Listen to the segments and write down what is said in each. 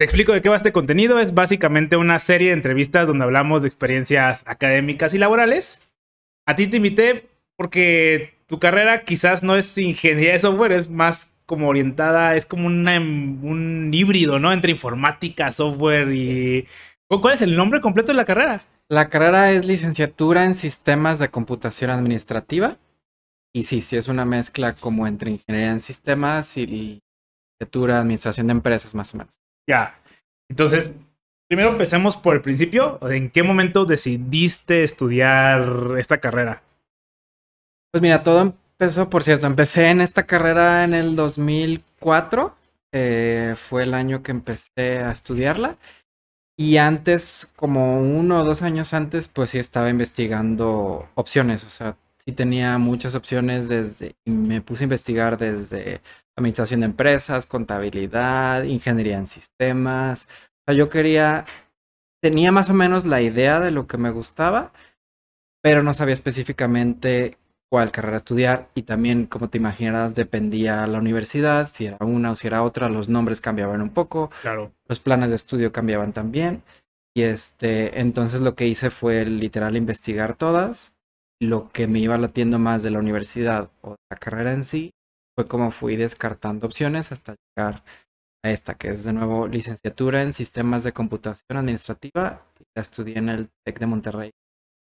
te explico de qué va este contenido. Es básicamente una serie de entrevistas donde hablamos de experiencias académicas y laborales. A ti te invité porque tu carrera quizás no es ingeniería de software, es más como orientada, es como un híbrido, ¿no? Entre informática, software y... ¿Cuál es el nombre completo de la carrera? La carrera es licenciatura en sistemas de computación administrativa. Y sí, sí es una mezcla como entre ingeniería en sistemas y licenciatura administración de empresas, más o menos. Ya. Entonces, primero empecemos por el principio. ¿En qué momento decidiste estudiar esta carrera? Pues mira, todo empezó, por cierto, empecé en esta carrera en el 2004. Eh, fue el año que empecé a estudiarla. Y antes, como uno o dos años antes, pues sí estaba investigando opciones. O sea, sí tenía muchas opciones desde, me puse a investigar desde administración de empresas, contabilidad, ingeniería en sistemas. O sea, yo quería, tenía más o menos la idea de lo que me gustaba, pero no sabía específicamente cuál carrera estudiar y también, como te imaginarás, dependía la universidad, si era una o si era otra, los nombres cambiaban un poco, claro. los planes de estudio cambiaban también. Y este, entonces lo que hice fue literal investigar todas. Lo que me iba latiendo más de la universidad o de la carrera en sí fue como fui descartando opciones hasta llegar a esta, que es de nuevo licenciatura en sistemas de computación administrativa. La estudié en el TEC de Monterrey,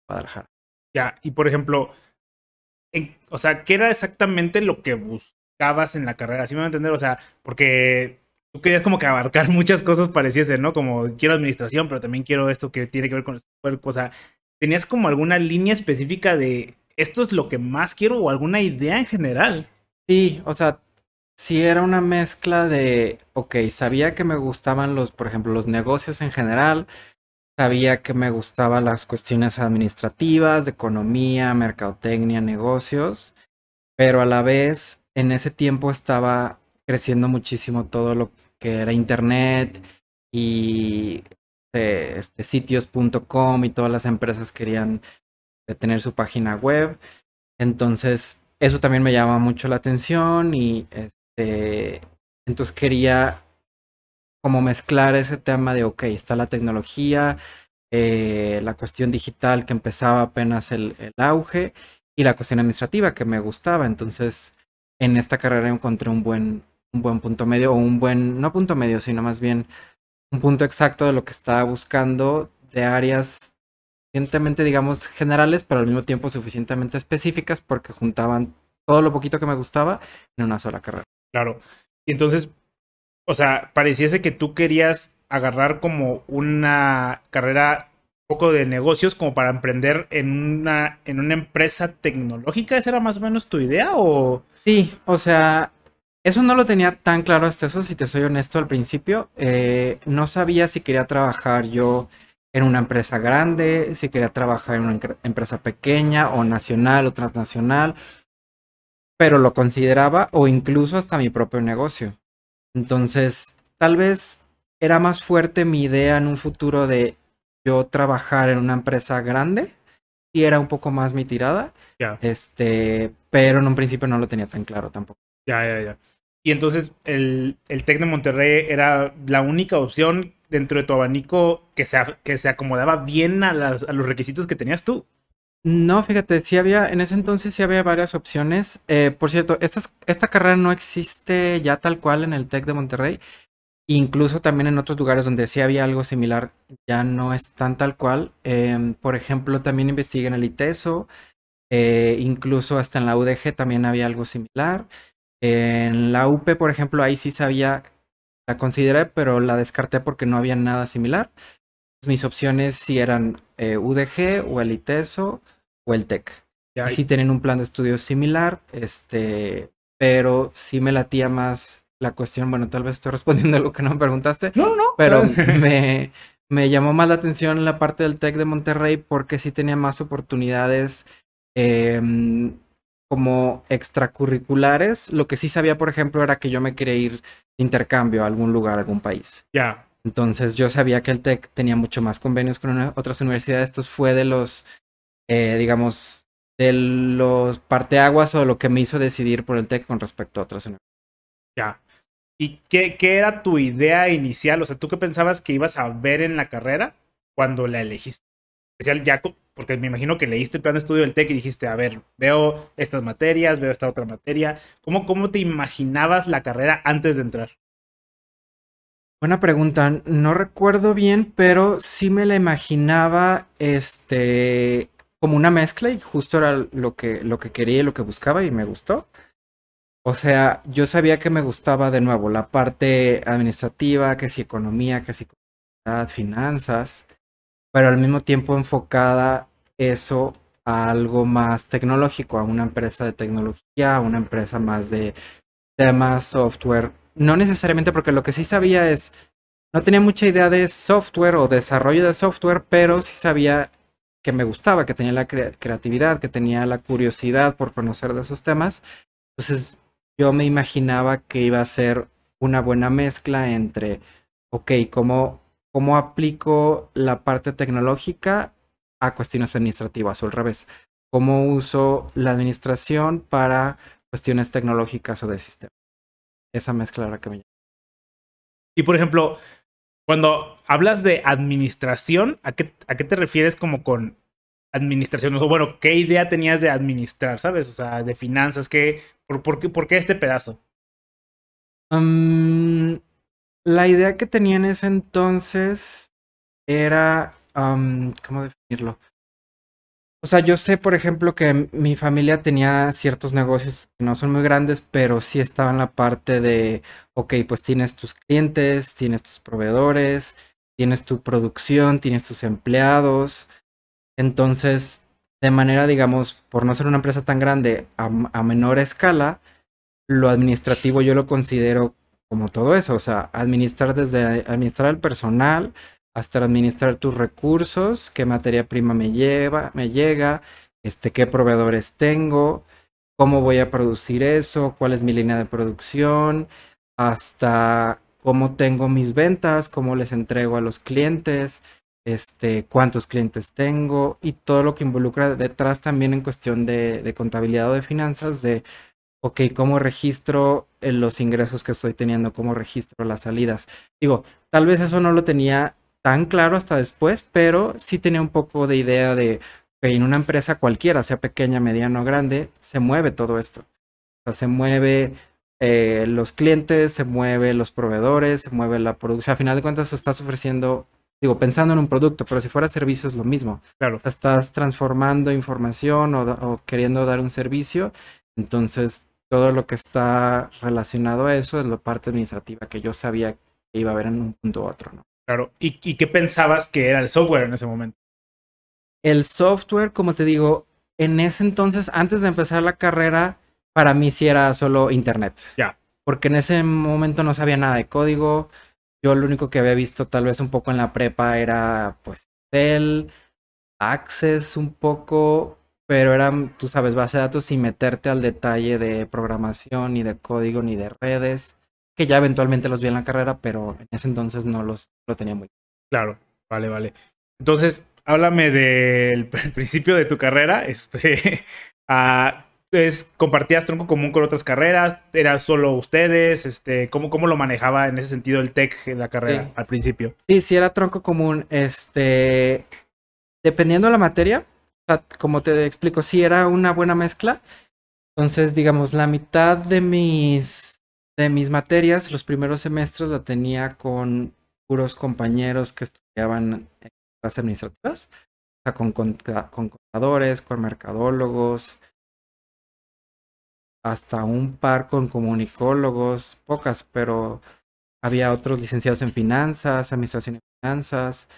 Guadalajara. Ya, y por ejemplo, o sea, ¿qué era exactamente lo que buscabas en la carrera? ¿Sí me voy a entender? O sea, porque tú querías como que abarcar muchas cosas pareciese, ¿no? Como quiero administración, pero también quiero esto que tiene que ver con el cuerpo. O sea, ¿tenías como alguna línea específica de esto es lo que más quiero o alguna idea en general? Sí, o sea, sí era una mezcla de, ok, sabía que me gustaban los, por ejemplo, los negocios en general, Sabía que me gustaban las cuestiones administrativas, de economía, mercadotecnia, negocios, pero a la vez en ese tiempo estaba creciendo muchísimo todo lo que era internet y eh, este, sitios.com y todas las empresas querían tener su página web. Entonces, eso también me llama mucho la atención y este, entonces quería como mezclar ese tema de, ok, está la tecnología, eh, la cuestión digital que empezaba apenas el, auge y la cuestión administrativa que me gustaba. Entonces, en esta carrera encontré un buen, un buen punto medio, o un buen, no punto medio, sino más bien un punto exacto de lo que estaba buscando de áreas suficientemente, digamos, generales, pero al mismo tiempo suficientemente específicas porque juntaban todo lo poquito que me gustaba en una sola carrera. Claro. Y entonces, o sea, pareciese que tú querías agarrar como una carrera un poco de negocios como para emprender en una, en una empresa tecnológica. ¿Esa era más o menos tu idea o...? Sí, o sea, eso no lo tenía tan claro hasta eso, si te soy honesto al principio. Eh, no sabía si quería trabajar yo en una empresa grande, si quería trabajar en una empresa pequeña o nacional o transnacional, pero lo consideraba o incluso hasta mi propio negocio. Entonces, tal vez era más fuerte mi idea en un futuro de yo trabajar en una empresa grande y era un poco más mi tirada. Este, pero en un principio no lo tenía tan claro tampoco. Ya, ya, ya. Y entonces el, el TEC de Monterrey era la única opción dentro de tu abanico que se, que se acomodaba bien a, las, a los requisitos que tenías tú. No, fíjate, sí había, en ese entonces sí había varias opciones. Eh, por cierto, esta, esta carrera no existe ya tal cual en el TEC de Monterrey. Incluso también en otros lugares donde sí había algo similar, ya no es tan tal cual. Em, por ejemplo, también investigué en el ITESO, eh, incluso hasta en la UDG también había algo similar. En la UP, por ejemplo, ahí sí sabía, la consideré, pero la descarté porque no había nada similar. Mis opciones sí eran eh, UDG o el ITESO o el TEC. Y sí tienen un plan de estudio similar, este, pero sí me latía más la cuestión, bueno, tal vez estoy respondiendo a lo que no me preguntaste. No, no. Pero me, me llamó más la atención la parte del TEC de Monterrey porque sí tenía más oportunidades em, como extracurriculares. Lo que sí sabía, por ejemplo, era que yo me quería ir intercambio a algún lugar, a algún país. Ya. Entonces yo sabía que el TEC tenía mucho más convenios con otras universidades. Esto fue de los, eh, digamos, de los parteaguas o lo que me hizo decidir por el TEC con respecto a otras universidades. Ya. ¿Y qué, qué, era tu idea inicial? O sea, ¿tú qué pensabas que ibas a ver en la carrera cuando la elegiste? Especial ya, porque me imagino que leíste el plan de estudio del TEC y dijiste, a ver, veo estas materias, veo esta otra materia. ¿Cómo, cómo te imaginabas la carrera antes de entrar? Buena pregunta. No recuerdo bien, pero sí me la imaginaba este como una mezcla y justo era lo que, lo que quería y lo que buscaba y me gustó. O sea, yo sabía que me gustaba de nuevo la parte administrativa, que si economía, que si finanzas, pero al mismo tiempo enfocada eso a algo más tecnológico, a una empresa de tecnología, a una empresa más de temas, software. No necesariamente porque lo que sí sabía es, no tenía mucha idea de software o desarrollo de software, pero sí sabía que me gustaba, que tenía la creatividad, que tenía la curiosidad por conocer de esos temas. Entonces yo me imaginaba que iba a ser una buena mezcla entre, ok, ¿cómo, cómo aplico la parte tecnológica a cuestiones administrativas o al revés? ¿Cómo uso la administración para cuestiones tecnológicas o de sistema? Esa mezcla era la que me Y por ejemplo, cuando hablas de administración, ¿a qué, a qué te refieres como con administración? O bueno, ¿qué idea tenías de administrar, sabes? O sea, de finanzas, ¿qué, por, qué, ¿por qué este pedazo? La idea que tenía en ese entonces era, ¿cómo definirlo? O sea, yo sé, por ejemplo, que mi familia tenía ciertos negocios que no son muy grandes, pero sí estaba en la parte de, ok, pues tienes tus clientes, tienes tus proveedores, tienes tu producción, tienes tus empleados. Entonces, de manera, digamos, por no ser una empresa tan grande a, menor escala, lo administrativo yo lo considero como todo eso, o sea, administrar desde administrar el personal hasta administrar tus recursos, qué materia prima me lleva, me llega, este, qué proveedores tengo, cómo voy a producir eso, cuál es mi línea de producción, hasta cómo tengo mis ventas, cómo les entrego a los clientes, este, cuántos clientes tengo y todo lo que involucra detrás también en cuestión de, de contabilidad o de finanzas, de, ok, cómo registro eh, los ingresos que estoy teniendo, cómo registro las salidas. Digo, tal vez eso no lo tenía tan claro hasta después, pero sí tenía un poco de idea de que en una empresa cualquiera, sea pequeña, mediana o grande, se mueve todo esto. O sea, se mueve eh, los clientes, se mueve los proveedores, se mueve la producción. A final de cuentas, estás ofreciendo digo, pensando en un producto, pero si fuera servicio es lo mismo. Claro. estás transformando información o, queriendo dar un servicio, entonces todo lo que está relacionado a eso es la parte administrativa que yo sabía que iba a haber en un punto u otro, ¿no? Claro. ¿Y, ¿Y qué pensabas que era el software en ese momento? El software, como te digo, en ese entonces, antes de empezar la carrera, para mí sí era solo internet. Ya. Porque en ese momento no sabía nada de código yo lo único que había visto tal vez un poco en la prepa era pues Excel, Access un poco, pero era, tú sabes, base de datos sin meterte al detalle de programación, ni de código, ni de redes, que ya eventualmente los vi en la carrera, pero en ese entonces no los lo tenía muy claro. Vale, vale. Entonces, háblame del principio de tu carrera. Este, uh, entonces, ¿compartías tronco común con otras carreras? ¿Era solo ustedes? Este, ¿cómo, ¿Cómo lo manejaba en ese sentido el tech en la carrera al principio? Sí, sí era tronco común. Este, dependiendo de la materia, como te explico, sí era una buena mezcla. Entonces, digamos, la mitad de mis, de mis materias, los primeros semestres, la tenía con puros compañeros que estudiaban en clases administrativas. O sea, con, con contadores, con mercadólogos, hasta un par con comunicólogos, pocas, pero había otros licenciados en finanzas, administración de finanzas,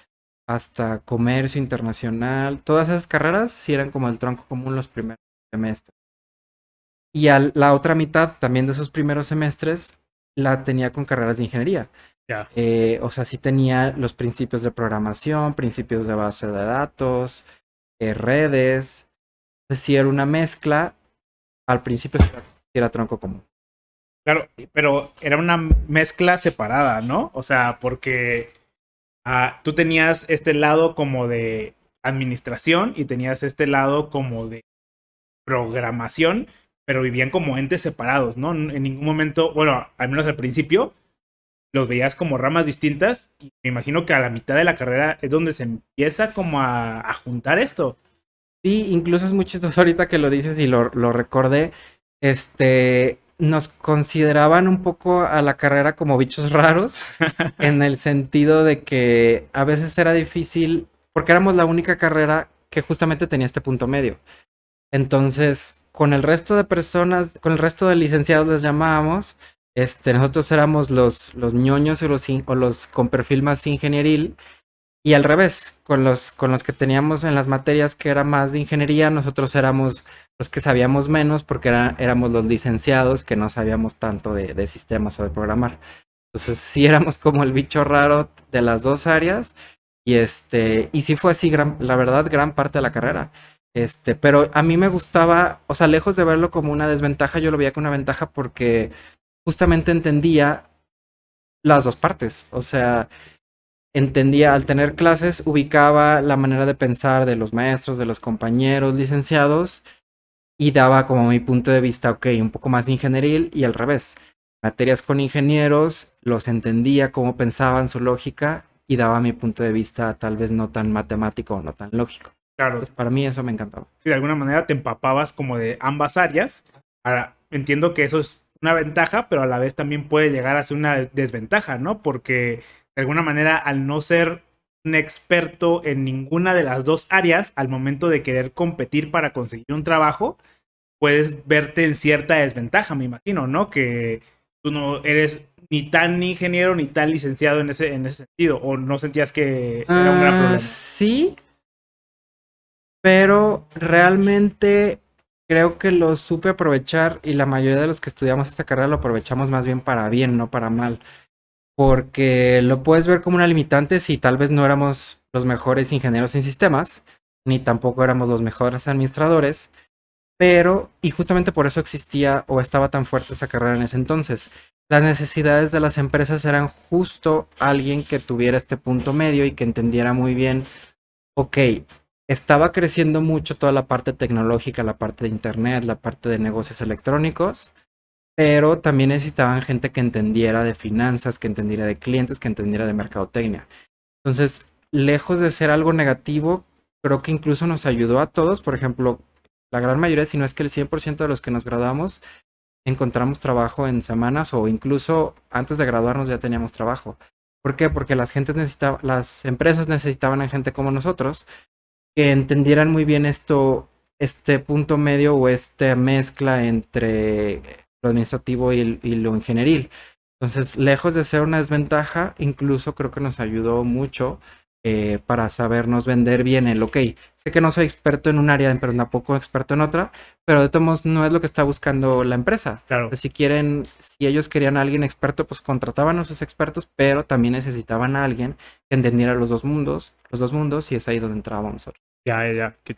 hasta comercio internacional. Todas esas carreras sí eran como el tronco común los primeros semestres. Y a la otra mitad también de esos primeros semestres la tenía con carreras de ingeniería. Eh, o sea, sí tenía los principios de programación, principios de base de datos, eh, redes. Pues sí era una mezcla al principio era, tronco común. Claro, pero era una mezcla separada, ¿no? O sea, porque ah, tú tenías este lado como de administración y tenías este lado como de programación, pero vivían como entes separados, ¿no? En ningún momento, bueno, al menos al principio, los veías como ramas distintas y me imagino que a la mitad de la carrera es donde se empieza como a, juntar esto. Sí, incluso es muy chistoso ahorita que lo dices y lo, lo recordé. Este, nos consideraban un poco a la carrera como bichos raros, en el sentido de que a veces era difícil, porque éramos la única carrera que justamente tenía este punto medio. Entonces, con el resto de personas, con el resto de licenciados les llamábamos, este, nosotros éramos los, los ñoños o los, o los con perfil más ingenieril, y al revés, con los, con los que teníamos en las materias que era más de ingeniería, nosotros éramos los que sabíamos menos porque era, éramos los licenciados que no sabíamos tanto de, de, sistemas o de programar. Entonces sí éramos como el bicho raro de las dos áreas y este, y sí fue así, gran, la verdad, gran parte de la carrera. Este, pero a mí me gustaba, o sea, lejos de verlo como una desventaja, yo lo veía como una ventaja porque justamente entendía las dos partes. O sea, entendía, al tener clases, ubicaba la manera de pensar de los maestros, de los compañeros licenciados y daba como mi punto de vista, ok, un poco más ingenieril y al revés. Materias con ingenieros, los entendía cómo pensaban su lógica y daba mi punto de vista tal vez no tan matemático o no tan lógico. Claro. Entonces, para mí eso me encantaba. Sí, de alguna manera te empapabas como de ambas áreas. Ahora, entiendo que eso es una ventaja, pero a la vez también puede llegar a ser una desventaja, ¿no? Porque de alguna manera, al no ser un experto en ninguna de las dos áreas, al momento de querer competir para conseguir un trabajo, puedes verte en cierta desventaja, me imagino, ¿no? Que tú no eres ni tan ingeniero ni tan licenciado en ese, en ese sentido, o no sentías que era un gran problema. Sí, pero realmente creo que lo supe aprovechar y la mayoría de los que estudiamos esta carrera lo aprovechamos más bien para bien, no para mal porque lo puedes ver como una limitante si tal vez no éramos los mejores ingenieros en sistemas, ni tampoco éramos los mejores administradores, pero, y justamente por eso existía o estaba tan fuerte esa carrera en ese entonces. Las necesidades de las empresas eran justo alguien que tuviera este punto medio y que entendiera muy bien, ok, estaba creciendo mucho toda la parte tecnológica, la parte de Internet, la parte de negocios electrónicos, pero también necesitaban gente que entendiera de finanzas, que entendiera de clientes, que entendiera de mercadotecnia. Entonces, lejos de ser algo negativo, creo que incluso nos ayudó a todos. Por ejemplo, la gran mayoría, si no es que el 100% de los que nos graduamos, encontramos trabajo en semanas o incluso antes de graduarnos ya teníamos trabajo. ¿Por qué? Porque las, gentes necesitaban, las empresas necesitaban a gente como nosotros que entendieran muy bien esto, este punto medio o esta mezcla entre lo administrativo y, lo ingenieril. Entonces, lejos de ser una desventaja, incluso creo que nos ayudó mucho eh, para sabernos vender bien el, ok, sé que no soy experto en un área, pero tampoco experto en otra, pero de todos modos no es lo que está buscando la empresa. Claro. Si quieren, si ellos querían a alguien experto, pues contrataban a sus expertos, pero también necesitaban a alguien que entendiera los dos mundos, los dos mundos, y es ahí donde entrábamos nosotros. Ya, ya, ya, qué.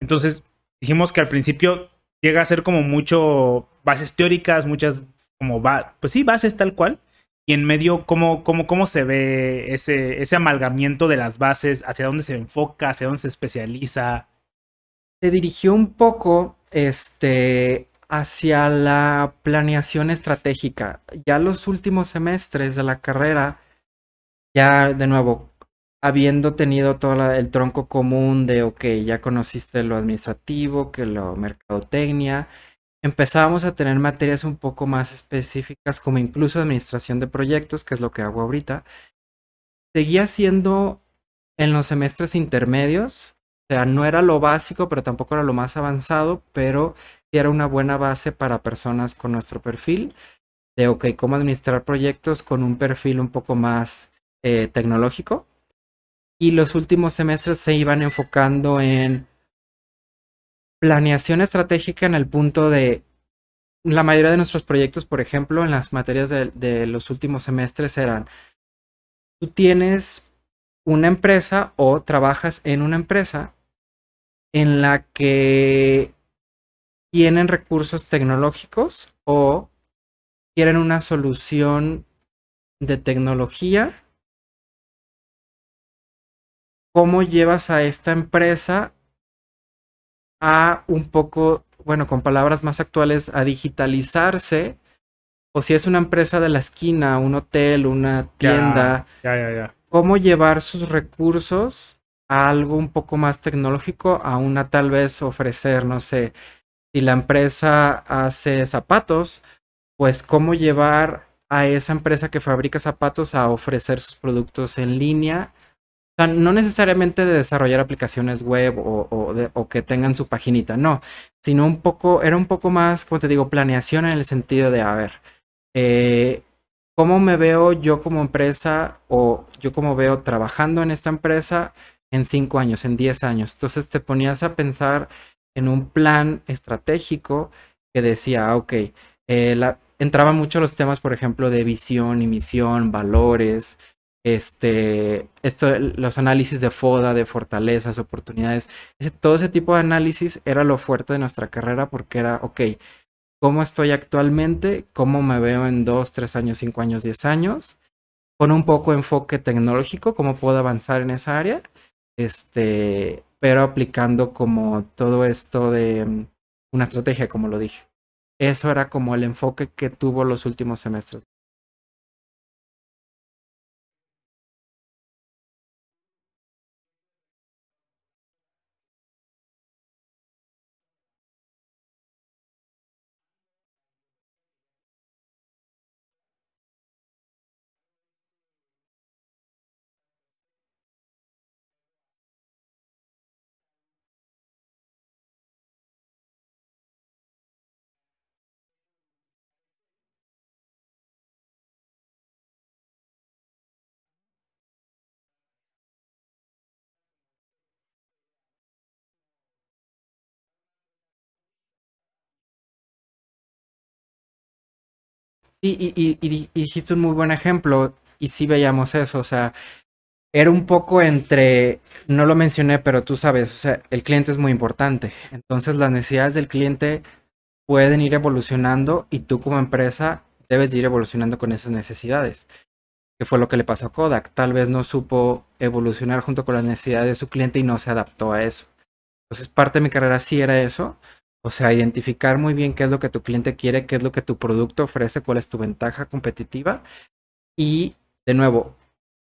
Entonces, dijimos que al principio llega a ser como mucho bases teóricas, muchas como va, pues sí, bases tal cual. Y en medio, ¿cómo, cómo, cómo se ve ese, ese amalgamiento de las bases? ¿Hacia dónde se enfoca? ¿Hacia dónde se especializa? Se dirigió un poco este, hacia la planeación estratégica. Ya los últimos semestres de la carrera, ya de nuevo, habiendo tenido todo el tronco común de, ok, ya conociste lo administrativo, que lo mercadotecnia, empezábamos a tener materias un poco más específicas, como incluso administración de proyectos, que es lo que hago ahorita. Seguía siendo en los semestres intermedios, o sea, no era lo básico, pero tampoco era lo más avanzado, pero era una buena base para personas con nuestro perfil de, ok, cómo administrar proyectos con un perfil un poco más eh, tecnológico y los últimos semestres se iban enfocando en planeación estratégica en el punto de la mayoría de nuestros proyectos, por ejemplo, en las materias de, los últimos semestres eran, tú tienes una empresa o trabajas en una empresa en la que tienen recursos tecnológicos o quieren una solución de tecnología cómo llevas a esta empresa a un poco bueno, con palabras más actuales, a digitalizarse, o si es una empresa de la esquina, un hotel, una tienda, Ya, ya, ya. cómo llevar sus recursos a algo un poco más tecnológico, a una tal vez ofrecer, no sé, si la empresa hace zapatos, pues cómo llevar a esa empresa que fabrica zapatos a ofrecer sus productos en línea. O sea, no necesariamente de desarrollar aplicaciones web o, o de- o que tengan su paginita, no, sino un poco, era un poco más, como te digo, planeación en el sentido de, a ver, eh, ¿cómo me veo yo como empresa o yo como veo trabajando en esta empresa en cinco años, en diez años? Entonces te ponías a pensar en un plan estratégico que decía, ah, ok, eh, entraban mucho los temas, por ejemplo, de visión y misión, valores, este, esto, los análisis de FODA, de fortalezas, oportunidades, todo ese tipo de análisis era lo fuerte de nuestra carrera porque era, ok, ¿cómo estoy actualmente? ¿Cómo me veo en dos, tres años, cinco años, diez años? Con un poco de enfoque tecnológico, cómo puedo avanzar en esa área, este, pero aplicando como todo esto de mm, una estrategia, como lo dije. Eso era como el enfoque que tuvo los últimos semestres. Y, y, y di- y dijiste un muy buen ejemplo, y sí veíamos eso, o sea, era un poco entre, no lo mencioné, pero tú sabes, o sea, el cliente es muy importante, entonces las necesidades del cliente pueden ir evolucionando y tú como empresa debes de ir evolucionando con esas necesidades, que fue lo que le pasó a Kodak, tal vez no supo evolucionar junto con las necesidades de su cliente y no se adaptó a eso. Entonces parte de mi carrera sí era eso, o sea, identificar muy bien qué es lo que tu cliente quiere, qué es lo que tu producto ofrece, cuál es tu ventaja competitiva y, de nuevo,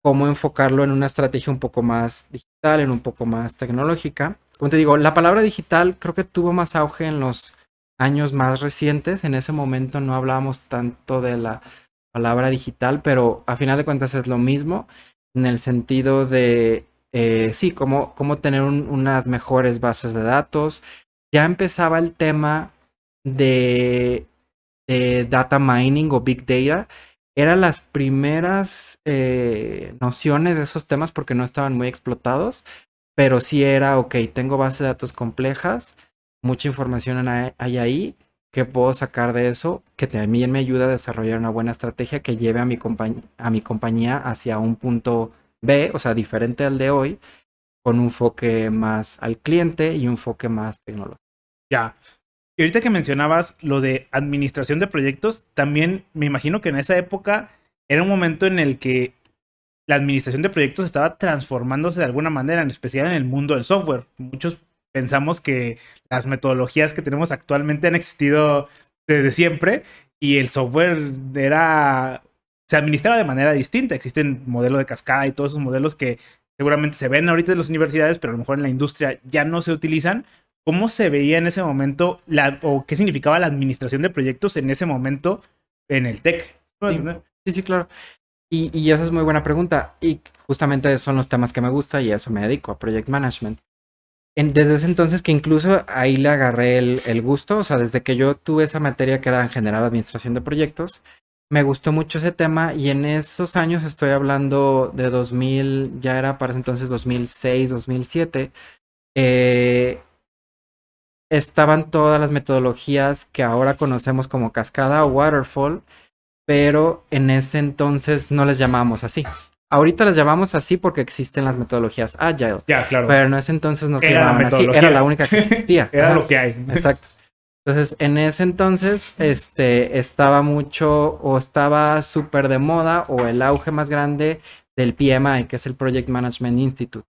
cómo enfocarlo en una estrategia un poco más digital, en un poco más tecnológica. Como te digo, la palabra digital creo que tuvo más auge en los años más recientes. En ese momento no hablábamos tanto de la palabra digital, pero a final de cuentas es lo mismo en el sentido de, eh, sí, cómo, cómo tener un- unas mejores bases de datos. Ya empezaba el tema de, data mining o big data. Eran las primeras eh, nociones de esos temas porque no estaban muy explotados, pero sí era, ok, tengo bases de datos complejas, mucha información hay ahí, ¿qué puedo sacar de eso? Que también me ayuda a desarrollar una buena estrategia que lleve a mi, a mi compañía hacia un punto B, o sea, diferente al de hoy, con un enfoque más al cliente y un enfoque más tecnológico. Ya. Y ahorita que mencionabas lo de administración de proyectos, también me imagino que en esa época era un momento en el que la administración de proyectos estaba transformándose de alguna manera, en especial en el mundo del software. Muchos pensamos que las metodologías que tenemos actualmente han existido desde siempre y el software era se administraba de manera distinta. Existen modelos de cascada y todos esos modelos que seguramente se ven ahorita en las universidades, pero a lo mejor en la industria ya no se utilizan. ¿Cómo se veía en ese momento la, o qué significaba la administración de proyectos en ese momento en el TEC? Sí. Sí, sí, claro. Y, y esa es muy buena pregunta. Y justamente son los temas que me gusta y a eso me dedico, a Project Management. En- desde ese entonces que incluso ahí le agarré el, el gusto, o sea, desde que yo tuve esa materia que era en general administración de proyectos, me gustó mucho ese tema y en esos años estoy hablando de 2000, ya era para ese entonces 2006, 2007, eh, estaban todas las metodologías que ahora conocemos como cascada o waterfall, pero en ese entonces no les llamábamos así. Ahorita les llamamos así porque existen las metodologías agile, Ya, claro. pero en ese entonces no se Era la llamaban así, era la única que existía. Era Ajá. lo que hay. Exacto. Entonces, en ese entonces, este, estaba mucho o estaba súper de moda o el auge más grande del PMI, que es el Project Management Institute.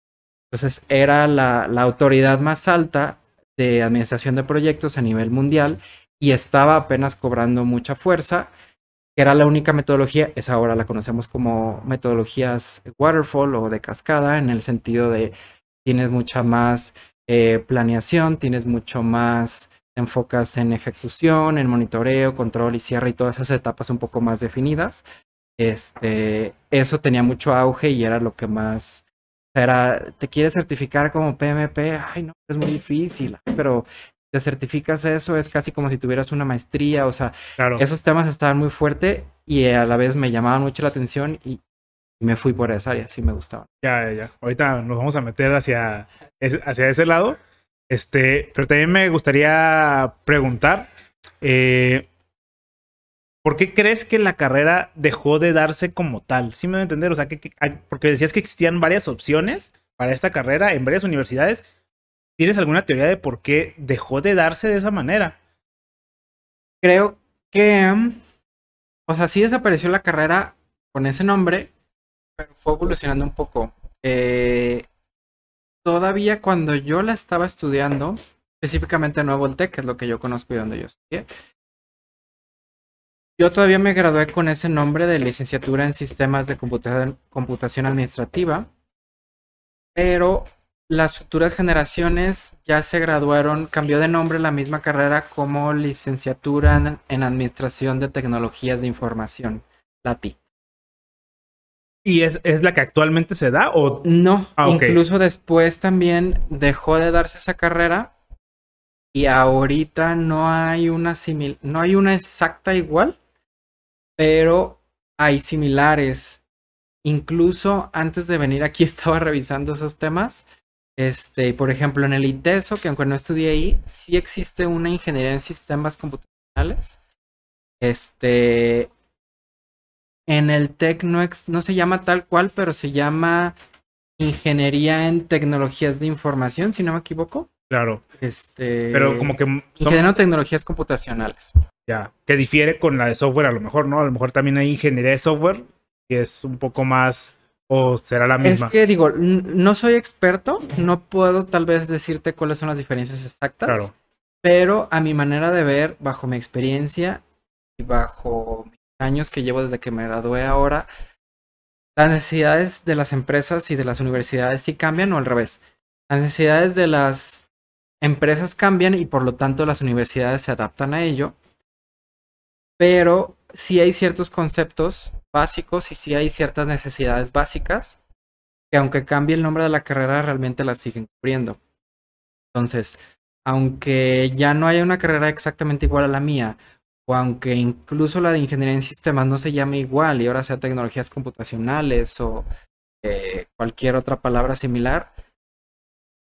Entonces, era la, la autoridad más alta de administración de proyectos a nivel mundial y estaba apenas cobrando mucha fuerza, que era la única metodología, es ahora la conocemos como metodologías waterfall o de cascada, en el sentido de tienes mucha más eh, planeación, tienes mucho más enfocas en ejecución, en monitoreo, control y cierre y todas esas etapas un poco más definidas. Este, eso tenía mucho auge y era lo que más era, te quieres certificar como PMP, ay no, es muy difícil, pero te certificas eso, es casi como si tuvieras una maestría, o sea, esos temas estaban muy fuertes y a la vez me llamaban mucho la atención y, me fui por esa área, sí me gustaba. Ya, ya, ya. Ahorita nos vamos a meter hacia, hacia ese lado. Este, pero también me gustaría preguntar, eh, ¿por qué crees que la carrera dejó de darse como tal? Sí me voy a entender, o sea, que, porque decías que existían varias opciones para esta carrera en varias universidades. ¿Tienes alguna teoría de por qué dejó de darse de esa manera? Creo que, o sea, sí desapareció la carrera con ese nombre, pero fue evolucionando un poco. Eh, todavía cuando yo la estaba estudiando, específicamente en Nuevo Voltec, que es lo que yo conozco y donde yo estudié, yo todavía me gradué con ese nombre de licenciatura en sistemas de computación, administrativa, pero las futuras generaciones ya se graduaron, cambió de nombre la misma carrera como licenciatura en, administración de tecnologías de información, LATI. ¿Y es, la que actualmente se da o no? Ah, incluso después también dejó de darse esa carrera y ahorita no hay una simil no hay una exacta igual, pero hay similares. Incluso antes de venir aquí estaba revisando esos temas. Este, por ejemplo, en el ITESO, que aunque no estudié ahí, sí existe una ingeniería en sistemas computacionales. Este, en el TEC no, no se llama tal cual, pero se llama Ingeniería en Tecnologías de Información, si no me equivoco. Claro. Este. Pero como que. Son... Tecnologías Computacionales. Ya. Que difiere con la de software, a lo mejor, ¿no? A lo mejor también hay ingeniería de software, que es un poco más. O será la misma. Es que digo, no soy experto, no puedo tal vez decirte cuáles son las diferencias exactas. Claro. Pero a mi manera de ver, bajo mi experiencia y bajo años que llevo desde que me gradué ahora, las necesidades de las empresas y de las universidades sí cambian o al revés. Las necesidades de las empresas cambian y por lo tanto las universidades se adaptan a ello. Pero sí hay ciertos conceptos básicos y sí hay ciertas necesidades básicas que aunque cambie el nombre de la carrera realmente las siguen cubriendo. Entonces, aunque ya no haya una carrera exactamente igual a la mía o aunque incluso la de ingeniería en sistemas no se llame igual y ahora sea tecnologías computacionales o eh, cualquier otra palabra similar,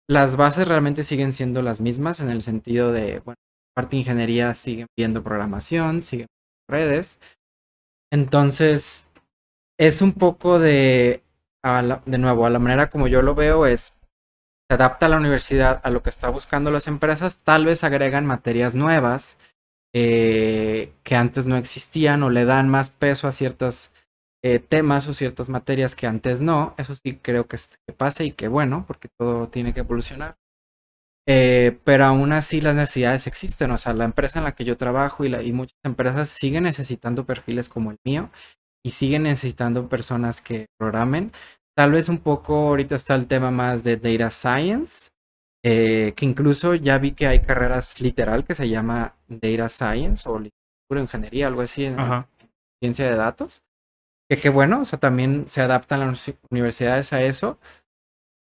las bases realmente siguen siendo las mismas en el sentido de, bueno, parte de ingeniería siguen viendo programación, siguen viendo redes. Entonces, es un poco de, de nuevo, a la manera como yo lo veo es, se adapta a la universidad a lo que está buscando las empresas, tal vez agregan materias nuevas, eh, que antes no existían o le dan más peso a ciertos eh, temas o ciertas materias que antes no. Eso sí creo que, que pasa y que bueno, porque todo tiene que evolucionar. Eh, pero aún así las necesidades existen. O sea, la empresa en la que yo trabajo y, la, y muchas empresas siguen necesitando perfiles como el mío y siguen necesitando personas que programen. Tal vez un poco ahorita está el tema más de data science, eh, que incluso ya vi que hay carreras literal que se llama Data Science o literatura ingeniería, algo así en, ciencia de datos. Que qué bueno, o sea, también se adaptan las universidades a eso,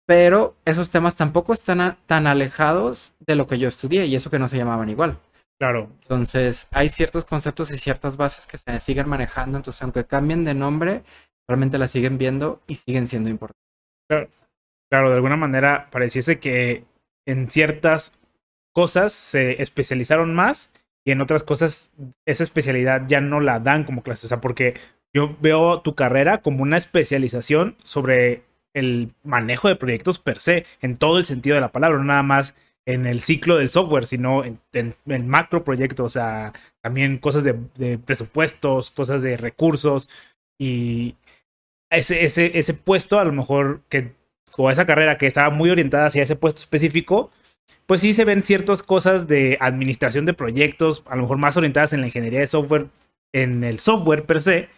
pero esos temas tampoco están tan alejados de lo que yo estudié y eso que no se llamaban igual. Claro. Entonces, hay ciertos conceptos y ciertas bases que se siguen manejando, entonces aunque cambien de nombre, realmente las siguen viendo y siguen siendo importantes. Claro, claro de alguna manera pareciese que en ciertas cosas se especializaron más y en otras cosas esa especialidad ya no la dan como clase. O sea, porque yo veo tu carrera como una especialización sobre el manejo de proyectos per se, en todo el sentido de la palabra, no nada más en el ciclo del software, sino en, el macro proyecto, o sea, también cosas de, de, presupuestos, cosas de recursos y ese, ese, ese puesto a lo mejor que o esa carrera que estaba muy orientada hacia ese puesto específico, pues sí se ven ciertas cosas de administración de proyectos, a lo mejor más orientadas en la ingeniería de software, en el software per se,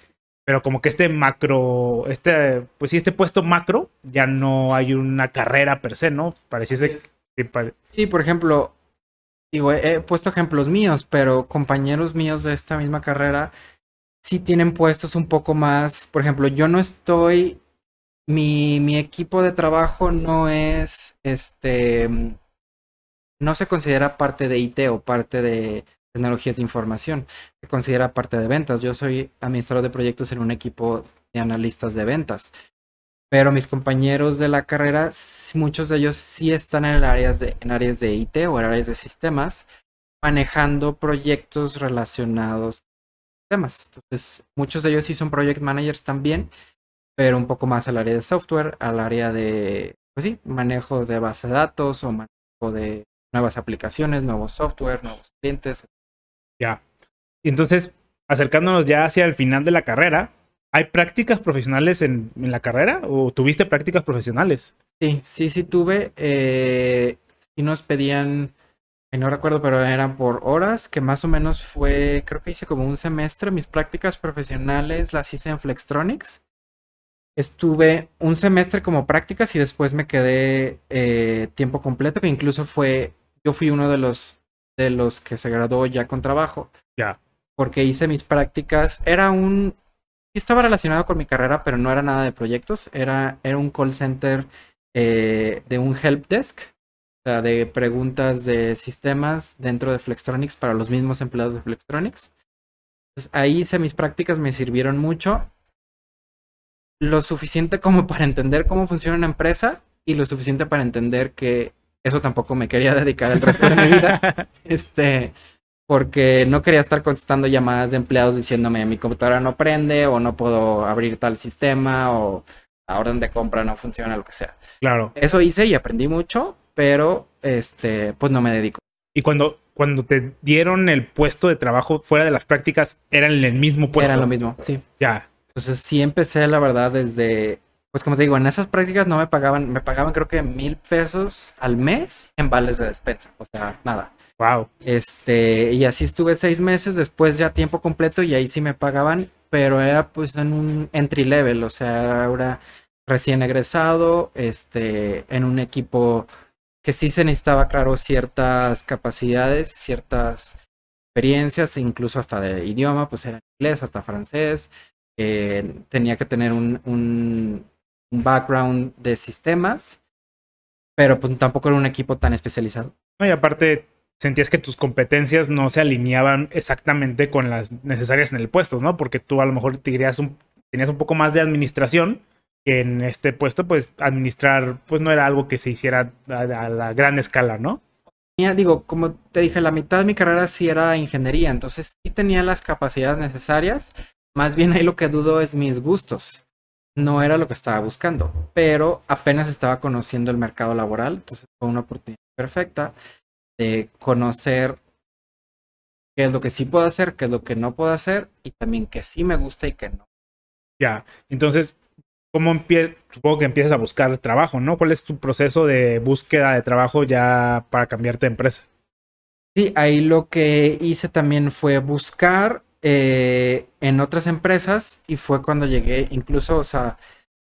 pero como que este macro, este, pues sí, este puesto macro, ya no hay una carrera per se, ¿no? Pareciese... Sí, sí por ejemplo, digo, he puesto ejemplos míos, pero compañeros míos de esta misma carrera sí tienen puestos un poco más, por ejemplo, yo no estoy, mi, mi equipo de trabajo no es, este, no se considera parte de IT o parte de tecnologías de información, se considera parte de ventas. Yo soy administrador de proyectos en un equipo de analistas de ventas. Pero mis compañeros de la carrera, muchos de ellos sí están en áreas de, en áreas de IT o en áreas de sistemas, manejando proyectos relacionados con sistemas. Entonces, muchos de ellos sí son project managers también, pero un poco más al área de software, al área de, pues sí, manejo de base de datos o manejo de nuevas aplicaciones, nuevos software, nuevos clientes. Ya. Y entonces, acercándonos ya hacia el final de la carrera, ¿hay prácticas profesionales en, la carrera o tuviste prácticas profesionales? Sí, sí, sí tuve. Eh, sí nos pedían, no recuerdo, pero eran por horas, que más o menos fue, creo que hice como un semestre. Mis prácticas profesionales las hice en Flextronics. Estuve un semestre como prácticas y después me quedé eh, tiempo completo, que incluso fue yo fui uno de los, de los que se graduó ya con trabajo. Ya. Porque hice mis prácticas. Era un. Estaba relacionado con mi carrera, pero no era nada de proyectos. Era, era un call center eh, de un help desk. O sea, de preguntas de sistemas dentro de Flextronics para los mismos empleados de Flextronics. Entonces, ahí hice mis prácticas, me sirvieron mucho. Lo suficiente como para entender cómo funciona una empresa y lo suficiente para entender que eso tampoco me quería dedicar el resto de mi vida. Este, porque no quería estar contestando llamadas de empleados diciéndome mi computadora no prende o no puedo abrir tal sistema o la orden de compra no funciona, lo que sea. Claro. Eso hice y aprendí mucho, pero este, pues no me dedico. Y cuando, cuando te dieron el puesto de trabajo fuera de las prácticas, ¿eran en el mismo puesto? Era lo mismo, sí. Ya. Entonces sí empecé, la verdad, desde pues como te digo, en esas prácticas no me pagaban, me pagaban creo que mil pesos al mes en vales de despensa, o sea, nada. Wow. Este, y así estuve seis meses, después ya tiempo completo y ahí sí me pagaban, pero era pues en un entry level, o sea, ahora recién egresado, este, en un equipo que sí se necesitaba, claro, ciertas capacidades, ciertas experiencias, incluso hasta de idioma, pues era inglés, hasta francés. Eh, tenía que tener un, un background de sistemas, pero pues tampoco era un equipo tan especializado. y aparte sentías que tus competencias no se alineaban exactamente con las necesarias en el puesto, ¿no? Porque tú a lo mejor tenías un, tenías un poco más de administración que en este puesto, pues administrar, pues no era algo que se hiciera a, la gran escala, ¿no? Ya digo, como te dije, la mitad de mi carrera sí era ingeniería, entonces sí tenía las capacidades necesarias. Más bien ahí lo que dudo es mis gustos no era lo que estaba buscando, pero apenas estaba conociendo el mercado laboral, entonces fue una oportunidad perfecta de conocer qué es lo que sí puedo hacer, qué es lo que no puedo hacer y también qué sí me gusta y qué no. Ya, entonces, ¿cómo empiezas? Supongo que empiezas a buscar trabajo, ¿no? ¿Cuál es tu proceso de búsqueda de trabajo ya para cambiarte de empresa? Sí, ahí lo que hice también fue buscar eh, en otras empresas y fue cuando llegué, incluso, o sea,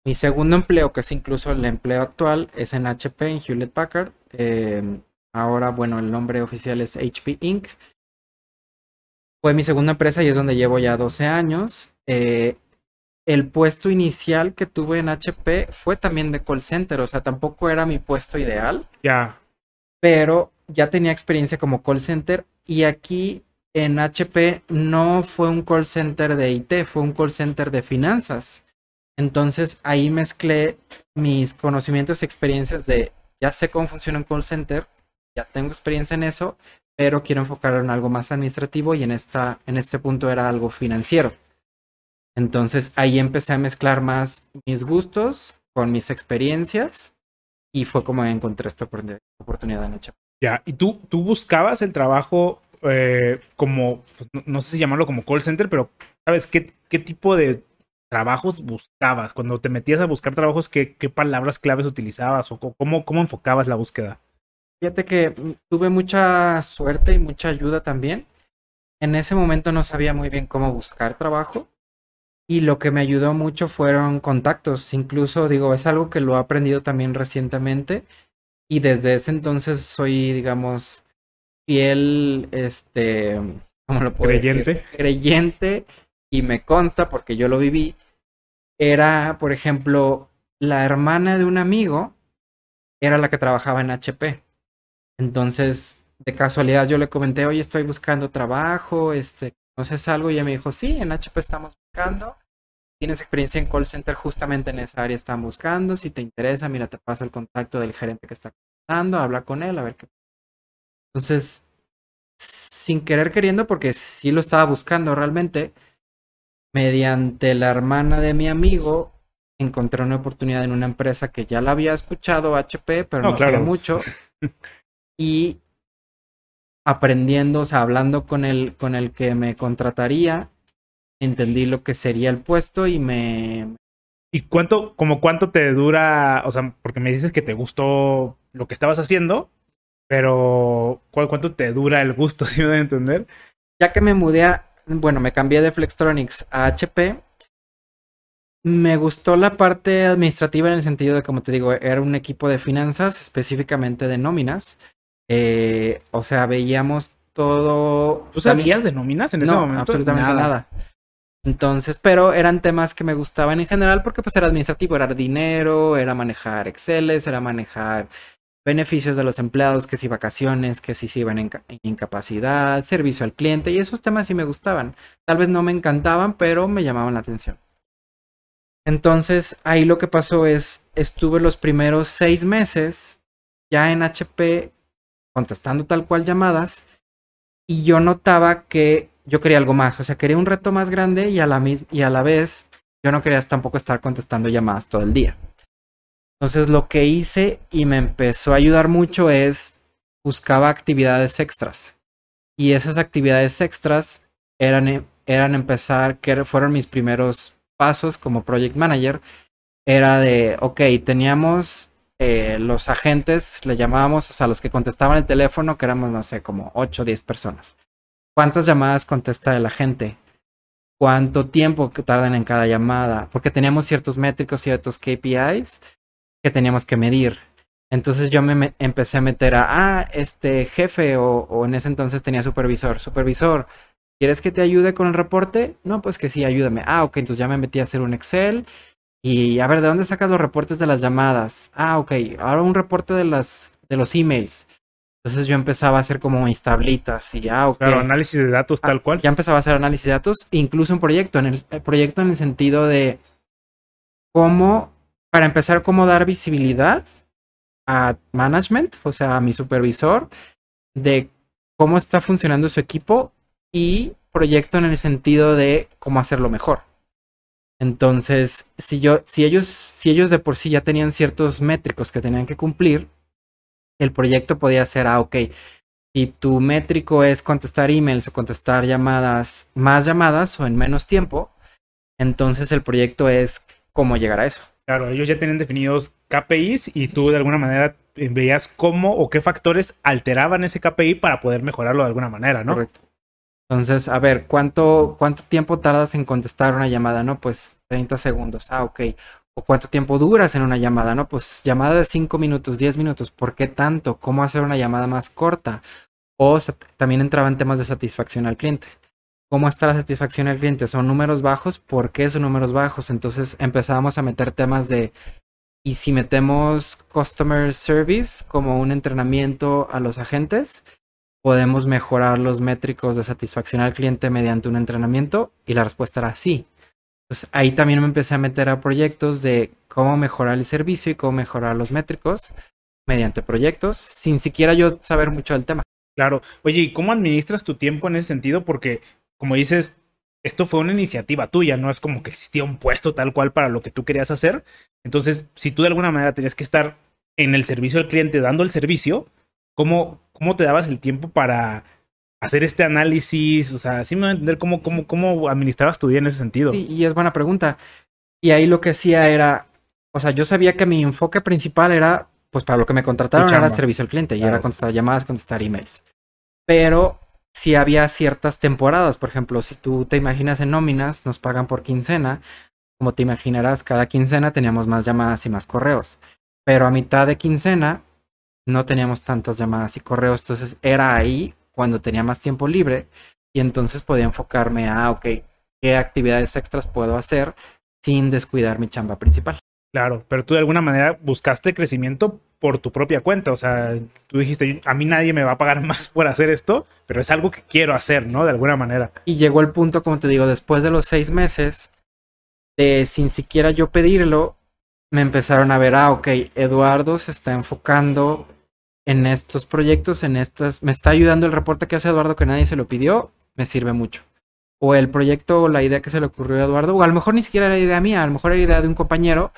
mi segundo empleo, que es incluso el empleo actual, es en HP, en Hewlett Packard. Eh, ahora, bueno, el nombre oficial es HP Inc. Fue mi segunda empresa y es donde llevo ya 12 años. Eh, el puesto inicial que tuve en HP fue también de call center, o sea, tampoco era mi puesto ideal. Ya. Pero ya tenía experiencia como call center y aquí en HP no fue un call center de IT, fue un call center de finanzas. Entonces ahí mezclé mis conocimientos y experiencias de ya sé cómo funciona un call center, ya tengo experiencia en eso, pero quiero enfocar en algo más administrativo y en, esta, en este punto era algo financiero. Entonces ahí empecé a mezclar más mis gustos con mis experiencias y fue como encontré esta oportunidad en HP. Ya, ¿y tú, tú buscabas el trabajo eh, como, pues, no, sé si llamarlo como call center, pero ¿sabes qué, qué tipo de trabajos buscabas? Cuando te metías a buscar trabajos, ¿qué, qué palabras claves utilizabas o cómo, cómo enfocabas la búsqueda? Fíjate que mm, tuve mucha suerte y mucha ayuda también. En ese momento no sabía muy bien cómo buscar trabajo y lo que me ayudó mucho fueron contactos. Incluso, digo, es algo que lo he aprendido también recientemente y desde ese entonces soy, digamos, fiel, este, ¿cómo lo puedo Creyente. decir? Creyente y me consta porque yo lo viví. Era, por ejemplo, la hermana de un amigo era la que trabajaba en HP. Entonces, de casualidad yo le comenté, oye, estoy buscando trabajo, este, no sé algo, y ella me dijo, sí, en HP estamos buscando. Tienes experiencia en call center justamente en esa área están buscando. Si te interesa, mira, te paso el contacto del gerente que está contactando, habla con él, a ver qué. Entonces, sin querer queriendo, porque sí lo estaba buscando realmente, mediante la hermana de mi amigo, encontré una oportunidad en una empresa que ya la había escuchado, HP, pero no, No, claro. mucho. y aprendiendo, o sea, hablando con el, con el que me contrataría, entendí lo que sería el puesto y me... ¿Y cuánto, como cuánto te dura? O sea, porque me dices que te gustó lo que estabas haciendo, pero ¿cu- ¿cuánto te dura el gusto, si me voy a entender? Ya que me mudé a... Bueno, me cambié de Flextronics a HP. Me gustó la parte administrativa en el sentido de, como te digo, era un equipo de finanzas, específicamente de nóminas. Eh, o sea, veíamos todo... ¿Tú sabías de nóminas en ese no, momento? absolutamente nada. Entonces, pero eran temas que me gustaban en general porque pues era administrativo, era dinero, era manejar Exceles, era manejar beneficios de los empleados, que si vacaciones, que si se iban en, ca- en incapacidad, servicio al cliente, y esos temas sí me gustaban. Tal vez no me encantaban, pero me llamaban la atención. Entonces, ahí lo que pasó es, estuve los primeros seis meses ya en HP contestando tal cual llamadas, y yo notaba que yo quería algo más, o sea, quería un reto más grande y a la, y a la vez yo no quería tampoco estar contestando llamadas todo el día. Entonces lo que hice y me empezó a ayudar mucho es buscaba actividades extras. Y esas actividades extras eran, e- eran empezar, que fueron mis primeros pasos como project manager. Era de, ok, teníamos eh, los agentes, le llamábamos, o sea, los que contestaban el teléfono, que éramos, no sé, como 8 o 10 personas. ¿Cuántas llamadas contesta el agente? ¿Cuánto tiempo tardan en cada llamada? Porque teníamos ciertos métricos, ciertos KPIs que teníamos que medir. Entonces yo me, me- empecé a meter a, ah, este jefe o, o en ese entonces tenía supervisor. Supervisor, ¿quieres que te ayude con el reporte? No, pues que sí, ayúdame. Ah, ok, entonces ya me metí a hacer un Excel. Y a ver, ¿de dónde sacas los reportes de las llamadas? Ah, ok, ahora un reporte de, las, de los emails. Entonces yo empezaba a hacer como mis tablitas y ah, ok. Claro, análisis de datos Ah, tal cual. Ya empezaba a hacer análisis de datos, incluso un proyecto, en el, el proyecto en el sentido de cómo, para empezar, cómo dar visibilidad a management, o sea, a mi supervisor, de cómo está funcionando su equipo y proyecto en el sentido de cómo hacerlo mejor. Entonces, si yo, si ellos, si ellos de por sí ya tenían ciertos métricos que tenían que cumplir, el proyecto podía ser, ah, ok, si tu métrico es contestar emails o contestar llamadas, más llamadas o en menos tiempo, entonces el proyecto es cómo llegar a eso. Claro, ellos ya tienen definidos KPIs y tú de alguna manera eh, veías cómo o qué factores alteraban ese KPI para poder mejorarlo de alguna manera, ¿no? Correcto. Entonces, a ver, ¿cuánto, ¿cuánto tiempo tardas en contestar una llamada? No, pues 30 segundos. Ah, ok. ¿O cuánto tiempo duras en una llamada? No, pues llamada de 5 minutos, 10 minutos. ¿Por qué tanto? ¿Cómo hacer una llamada más corta? O también entraban temas de satisfacción al cliente. ¿Cómo está la satisfacción al cliente? ¿Son números bajos? ¿Por qué son números bajos? Entonces empezábamos a meter temas de, ¿y si metemos customer service como un entrenamiento a los agentes? podemos mejorar los métricos de satisfacción al cliente mediante un entrenamiento? Y la respuesta era sí. Pues ahí también me empecé a meter a proyectos de cómo mejorar el servicio y cómo mejorar los métricos mediante proyectos, sin siquiera yo saber mucho del tema. Claro. Oye, ¿y cómo administras tu tiempo en ese sentido? Porque, como dices, esto fue una iniciativa tuya, no es como que existía un puesto tal cual para lo que tú querías hacer. Entonces, si tú de alguna manera tenías que estar en el servicio al cliente dando el servicio, ¿cómo, cómo te dabas el tiempo para hacer este análisis? O sea, sí me voy a entender cómo, cómo, cómo administrabas tu día en ese sentido. Sí, y es buena pregunta. Y ahí lo que hacía era, o sea, yo sabía que mi enfoque principal era pues para lo que me contrataron era servicio al cliente y era contestar llamadas, contestar emails. Pero sí había ciertas temporadas, por ejemplo, si tú te imaginas en nóminas, nos pagan por quincena, como te imaginarás, cada quincena teníamos más llamadas y más correos. Pero a mitad de quincena no teníamos tantas llamadas y correos, entonces era ahí cuando tenía más tiempo libre y entonces podía enfocarme a, ok, qué actividades extras puedo hacer sin descuidar mi chamba principal. Claro, pero tú de alguna manera buscaste crecimiento por tu propia cuenta. O sea, tú dijiste, a mí nadie me va a pagar más por hacer esto, pero es algo que quiero hacer, ¿no? De alguna manera. Y llegó el punto, como te digo, después de los seis meses, de sin siquiera yo pedirlo, me empezaron a ver, ah, ok, Eduardo se está enfocando en estos proyectos, en estas, me está ayudando el reporte que hace Eduardo que nadie se lo pidió, me sirve mucho. O el proyecto o la idea que se le ocurrió a Eduardo, o a lo mejor ni siquiera era idea mía, a lo mejor era idea de un compañero,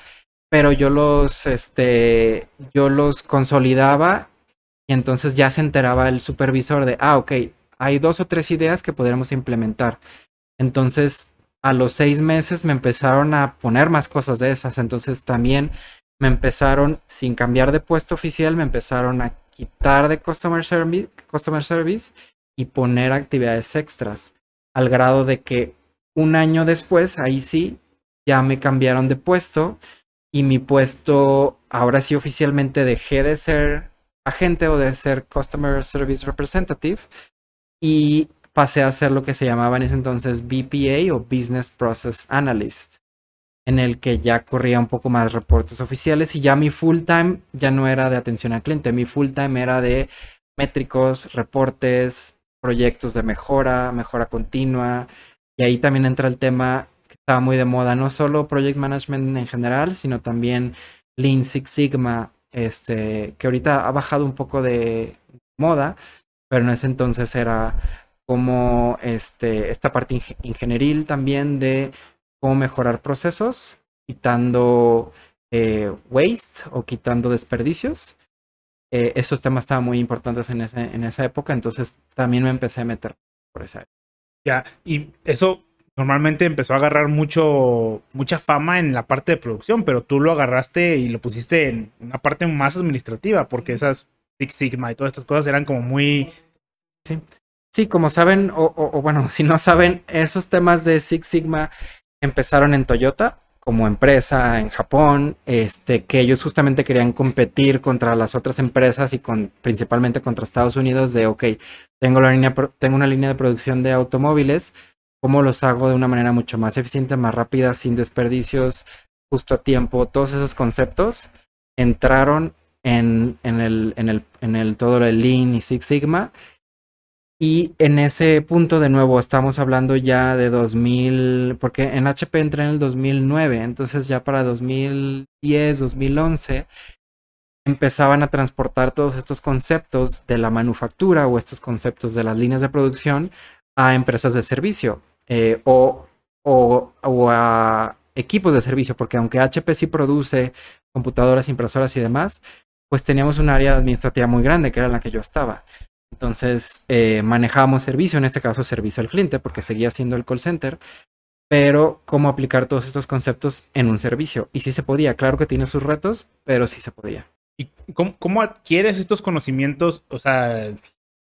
pero yo los, este, yo los consolidaba y entonces ya se enteraba el supervisor de, ah, ok, hay dos o tres ideas que podríamos implementar. Entonces, a los seis meses me empezaron a poner más cosas de esas. Entonces, también me empezaron, sin cambiar de puesto oficial, me empezaron a quitar de customer service, customer service y poner actividades extras. Al grado de que un año después, ahí sí, ya me cambiaron de puesto y mi puesto, ahora sí oficialmente dejé de ser agente o de ser Customer Service Representative y pasé a ser lo que se llamaba en ese entonces BPA o Business Process Analyst, en el que ya corría un poco más reportes oficiales y ya mi full time ya no era de atención al cliente, mi full time era de métricos, reportes, proyectos de mejora, mejora continua y ahí también entra el tema estaba muy de moda, no solo project management en general, sino también Lean Six Sigma, este, que ahorita ha bajado un poco de moda, pero en ese entonces era como este, esta parte ing ingenieril también de cómo mejorar procesos, quitando eh, waste o quitando desperdicios. Eh, esos temas estaban muy importantes en, en esa época, entonces también me empecé a meter por esa área. Ya, y eso normalmente empezó a agarrar mucho, mucha fama en la parte de producción, pero tú lo agarraste y lo pusiste en una parte más administrativa, porque esas Six Sigma y todas estas cosas eran como muy... Sí, sí como saben, o, bueno, si no saben, esos temas de Six Sigma empezaron en Toyota como empresa en Japón, este, que ellos justamente querían competir contra las otras empresas y con, principalmente contra Estados Unidos de, ok, tengo, la línea, tengo una línea de producción de automóviles, ¿cómo los hago de una manera mucho más eficiente, más rápida, sin desperdicios, justo a tiempo? Todos esos conceptos entraron en, en, el, en, el, todo el Lean y Six Sigma. Y en ese punto, de nuevo, estamos hablando ya de 2000, porque en HP entré en el 2009, entonces ya para 2010, 2011, empezaban a transportar todos estos conceptos de la manufactura o estos conceptos de las líneas de producción a empresas de servicio eh, o, o, a equipos de servicio, porque aunque HP sí produce computadoras, impresoras y demás, pues teníamos un área administrativa muy grande, que era en la que yo estaba. Entonces eh, manejábamos servicio, en este caso servicio al cliente, porque seguía siendo el call center, pero cómo aplicar todos estos conceptos en un servicio. Y sí se podía, claro que tiene sus retos, pero sí se podía. ¿Y cómo, cómo adquieres estos conocimientos? O sea,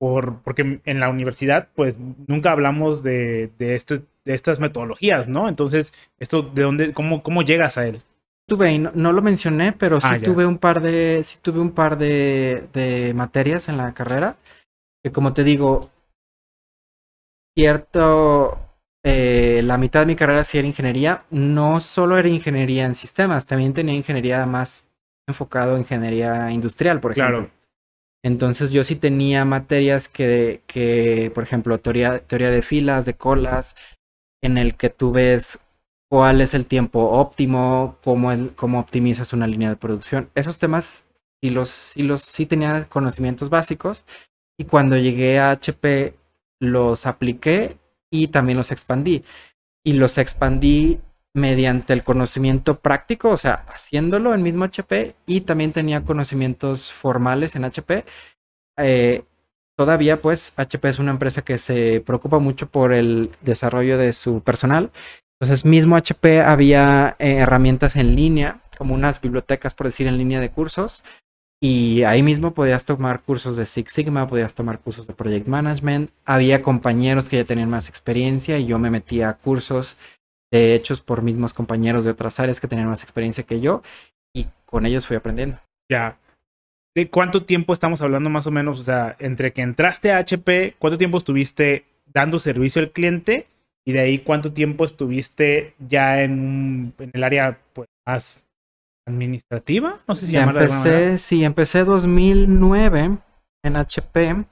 por, porque en la universidad, pues nunca hablamos de, de, este, de estas metodologías, ¿no? Entonces, esto de dónde, cómo, cómo llegas a él? tuve, no, no, lo mencioné, pero sí ah, tuve un par de, sí tuve un par de, de, materias en la carrera, que como te digo, cierto, eh, la mitad de mi carrera sí era ingeniería, no solo era ingeniería en sistemas, también tenía ingeniería más enfocado en ingeniería industrial, por ejemplo. Claro. Entonces yo sí tenía materias que, que por ejemplo, teoría, de filas, de colas, en el que tú ves cuál es el tiempo óptimo, cómo, cómo optimizas una línea de producción. Esos temas sí los, sí los sí tenía conocimientos básicos y cuando llegué a HP los apliqué y también los expandí. Y los expandí mediante el conocimiento práctico, o sea, haciéndolo en mismo HP y también tenía conocimientos formales en HP. Eh, todavía pues HP es una empresa que se preocupa mucho por el desarrollo de su personal entonces, mismo HP había eh, herramientas en línea, como unas bibliotecas, por decir, en línea de cursos. Y ahí mismo podías tomar cursos de Six Sigma, podías tomar cursos de Project Management. Había compañeros que ya tenían más experiencia y yo me metía a cursos de hechos por mismos compañeros de otras áreas que tenían más experiencia que yo y con ellos fui aprendiendo. Ya. ¿De cuánto tiempo estamos hablando más o menos? O sea, entre que entraste a HP, ¿cuánto tiempo estuviste dando servicio al cliente? Y de ahí, ¿cuánto tiempo estuviste ya en, en el área pues, más administrativa, no sé si ya empecé, sí, empecé 2009 en HP.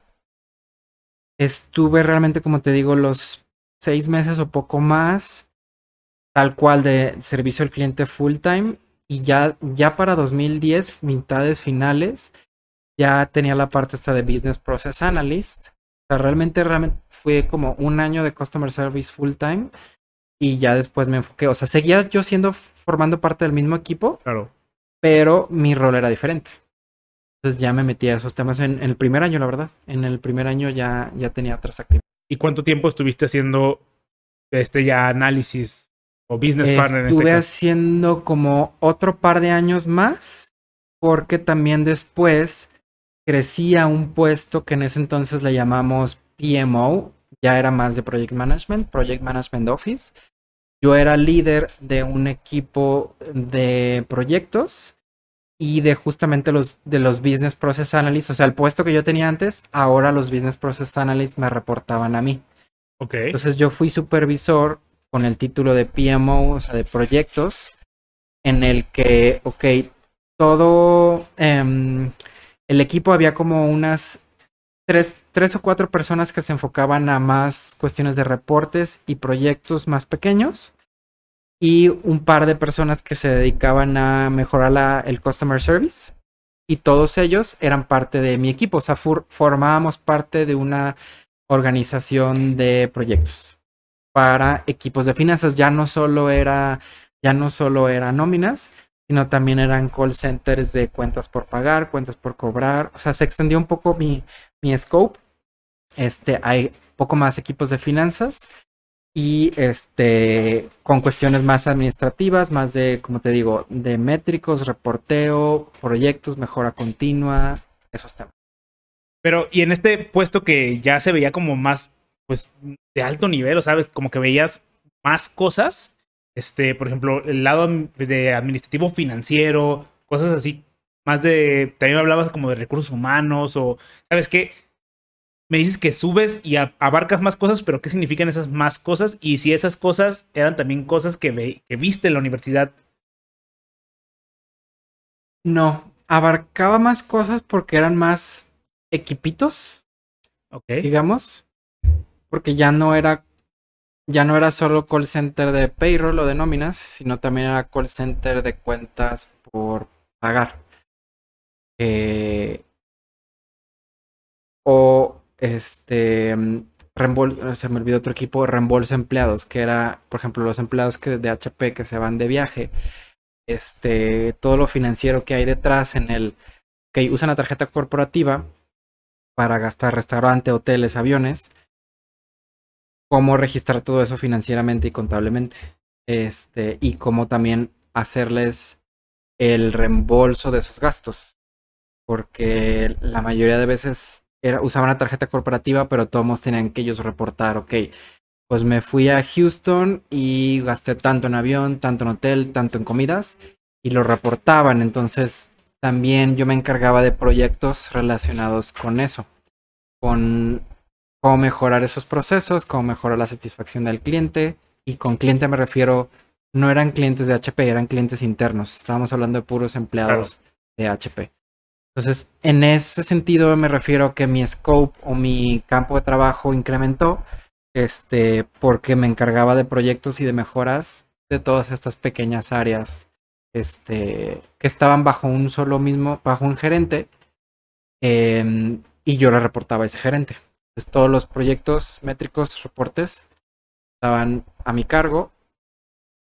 Estuve realmente, como te digo, los seis meses o poco más, tal cual de servicio al cliente full time. Y ya, ya para 2010, mitades finales, ya tenía la parte esta de Business Process Analyst. O sea, realmente, realmente fue como un año de Customer Service full time. Y ya después me enfoqué. O sea, seguía yo siendo formando parte del mismo equipo. Claro. Pero mi rol era diferente. Entonces ya me metí a esos temas en, el primer año, la verdad. En el primer año ya, ya tenía otras actividades. ¿Y cuánto tiempo estuviste haciendo este ya análisis o business partner? Este Estuve haciendo como otro par de años más, porque también después crecía un puesto que en ese entonces le llamamos PMO, ya era más de Project Management, Project Management Office. Yo era líder de un equipo de proyectos y de justamente los de los business process analysts, o sea, el puesto que yo tenía antes, ahora los business process analysts me reportaban a mí. Ok. Entonces yo fui supervisor con el título de PMO, o sea, de proyectos, en el que, ok, todo em, el equipo había como unas tres, tres o cuatro personas que se enfocaban a más cuestiones de reportes y proyectos más pequeños y un par de personas que se dedicaban a mejorar el customer service y todos ellos eran parte de mi equipo, o sea, formábamos parte de una organización de proyectos para equipos de finanzas, ya no solo era ya no solo era nóminas, sino también eran call centers de cuentas por pagar, cuentas por cobrar, o sea, se extendió un poco mi, mi scope. Este, hay poco más equipos de finanzas y este con cuestiones más administrativas, más de, como te digo, de métricos, reporteo, proyectos, mejora continua, esos temas. Pero, y en este puesto que ya se veía como más, pues, de alto nivel, ¿sabes? Como que veías más cosas, este, por ejemplo, el lado de administrativo financiero, cosas así, más de, también hablabas como de recursos humanos o, ¿sabes qué? Me dices que subes y abarcas más cosas, pero ¿qué significan esas más cosas? Y si esas cosas eran también cosas que, que viste en la universidad. No, abarcaba más cosas porque eran más equipitos. Ok. Digamos. Porque ya no era ya no era solo call center de payroll o de nóminas, sino también era call center de cuentas por pagar. Eh, o este se me olvidó otro equipo, reembolso empleados, que era, por ejemplo, los empleados que de HP que se van de viaje, este, todo lo financiero que hay detrás en el que usan la tarjeta corporativa para gastar restaurante, hoteles, aviones cómo registrar todo eso financieramente y contablemente. Este, y cómo también hacerles el reembolso de esos gastos. Porque la mayoría de veces usaban la tarjeta corporativa, pero todos tenían que ellos reportar, ok, pues me fui a Houston y gasté tanto en avión, tanto en hotel, tanto en comidas, y lo reportaban. Entonces también yo me encargaba de proyectos relacionados con eso, con cómo mejorar esos procesos, cómo mejorar la satisfacción del cliente. Y con cliente me refiero, no eran clientes de HP, eran clientes internos. Estábamos hablando de puros empleados de HP. Entonces, en ese sentido me refiero que mi scope o mi campo de trabajo incrementó, este, porque me encargaba de proyectos y de mejoras de todas estas pequeñas áreas, este, que estaban bajo un solo mismo, bajo un gerente, em, y yo le reportaba a ese gerente todos los proyectos métricos, reportes, estaban a mi cargo,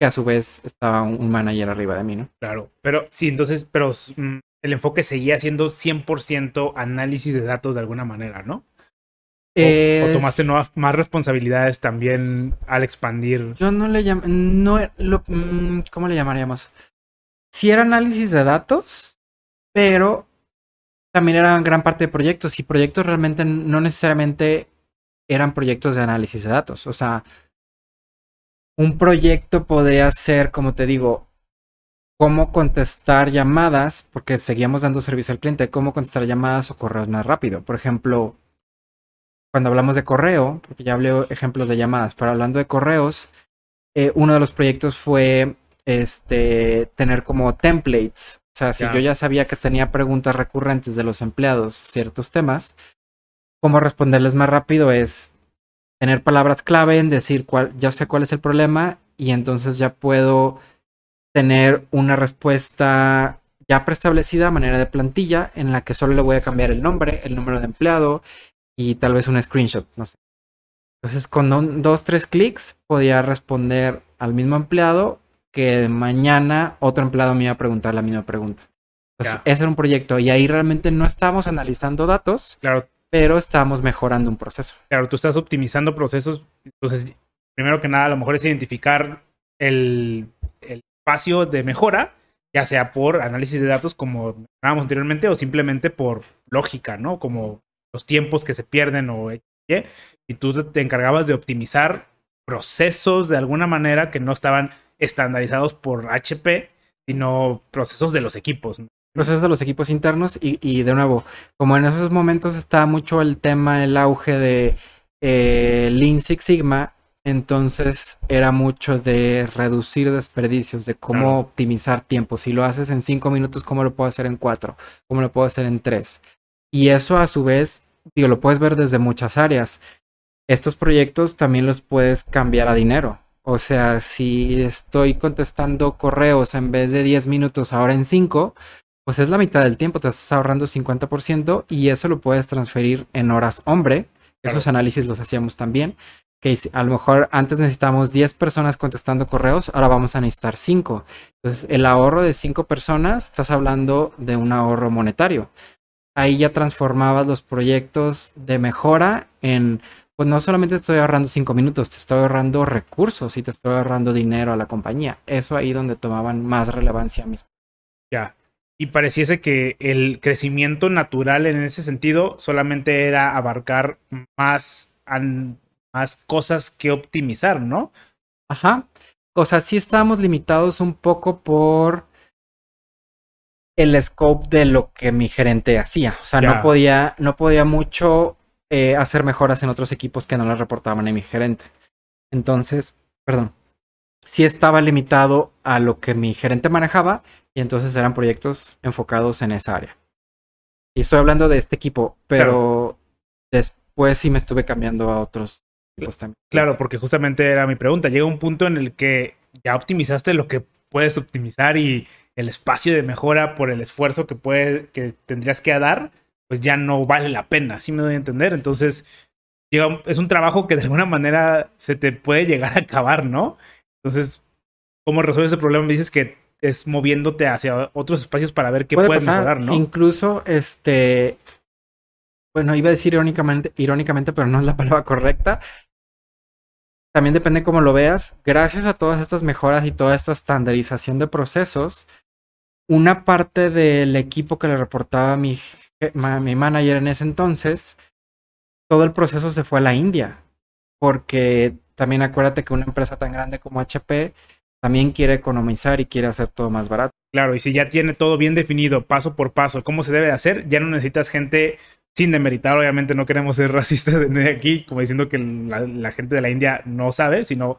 que a su vez estaba un manager arriba de mí, ¿no? Claro, pero sí, entonces, pero mm, el enfoque seguía siendo 100% análisis de datos de alguna manera, ¿no? O, tomaste nuevas, más responsabilidades también al expandir. Yo no le llamo, no, lo, mm, ¿cómo le llamaríamos? Sí era análisis de datos, pero también eran gran parte de proyectos y proyectos realmente no necesariamente eran proyectos de análisis de datos. O sea, un proyecto podría ser, como te digo, cómo contestar llamadas, porque seguíamos dando servicio al cliente, cómo contestar llamadas o correos más rápido. Por ejemplo, cuando hablamos de correo, porque ya hablé ejemplos de llamadas, pero hablando de correos, eh, uno de los proyectos fue este, tener como templates. O sea, si yo ya sabía que tenía preguntas recurrentes de los empleados, ciertos temas, cómo responderles más rápido es tener palabras clave en decir cuál, ya sé cuál es el problema y entonces ya puedo tener una respuesta ya preestablecida a manera de plantilla en la que solo le voy a cambiar el nombre, el número de empleado y tal vez un screenshot, no sé. Entonces con dos, tres clics podía responder al mismo empleado que mañana otro empleado me iba a preguntar la misma pregunta. Entonces, ese era un proyecto y ahí realmente no estábamos analizando datos, claro. pero estábamos mejorando un proceso. Claro, tú estás optimizando procesos. Entonces, primero que nada, a lo mejor es identificar el, el espacio de mejora, ya sea por análisis de datos, como mencionábamos anteriormente, o simplemente por lógica, ¿no? Como los tiempos que se pierden o y tú te encargabas de optimizar procesos de alguna manera que no estaban estandarizados por HP, sino procesos de los equipos. Procesos de los equipos internos y, y, de nuevo, como en esos momentos está mucho el tema, el auge de eh, Lean Six Sigma, entonces era mucho de reducir desperdicios, de cómo optimizar tiempo. Si lo haces en cinco minutos, ¿cómo lo puedo hacer en cuatro? ¿Cómo lo puedo hacer en tres? Y eso a su vez, digo, lo puedes ver desde muchas áreas. Estos proyectos también los puedes cambiar a dinero. O sea, si estoy contestando correos en vez de 10 minutos, ahora en 5, pues es la mitad del tiempo, te estás ahorrando 50% y eso lo puedes transferir en horas hombre. Esos análisis los hacíamos también. Que a lo mejor antes necesitábamos 10 personas contestando correos, ahora vamos a necesitar 5. Entonces, el ahorro de 5 personas, estás hablando de un ahorro monetario. Ahí ya transformabas los proyectos de mejora en pues no solamente te estoy ahorrando cinco minutos, te estoy ahorrando recursos y te estoy ahorrando dinero a la compañía. Eso ahí donde tomaban más relevancia mis. Ya. Y pareciese que el crecimiento natural en ese sentido solamente era abarcar más, más cosas que optimizar, ¿no? Ajá. O sea, sí estábamos limitados un poco por el scope de lo que mi gerente hacía. O sea, no podía, no podía mucho eh, hacer mejoras en otros equipos que no le reportaban a mi gerente. Entonces, perdón, sí estaba limitado a lo que mi gerente manejaba y entonces eran proyectos enfocados en esa área. Y estoy hablando de este equipo, pero después sí me estuve cambiando a otros equipos también. Claro, porque justamente era mi pregunta. Llega un punto en el que ya optimizaste lo que puedes optimizar y el espacio de mejora por el esfuerzo que, puede, que tendrías que dar pues ya no vale la pena, ¿sí me doy a entender? Entonces, es un trabajo que de alguna manera se te puede llegar a acabar, ¿no? Entonces, ¿cómo resuelves ese problema? Me dices que es moviéndote hacia otros espacios para ver qué puedes mejorar, ¿no? Incluso, este, bueno, iba a decir irónicamente, irónicamente, pero no es la palabra correcta. También depende cómo lo veas. Gracias a todas estas mejoras y toda esta estandarización de procesos, una parte del equipo que le reportaba a mi mi manager en ese entonces, todo el proceso se fue a la India. Porque también acuérdate que una empresa tan grande como HP también quiere economizar y quiere hacer todo más barato. Claro, y si ya tiene todo bien definido, paso por paso, cómo se debe hacer, ya no necesitas gente sin demeritar, obviamente no queremos ser racistas de aquí, como diciendo que la, gente de la India no sabe, sino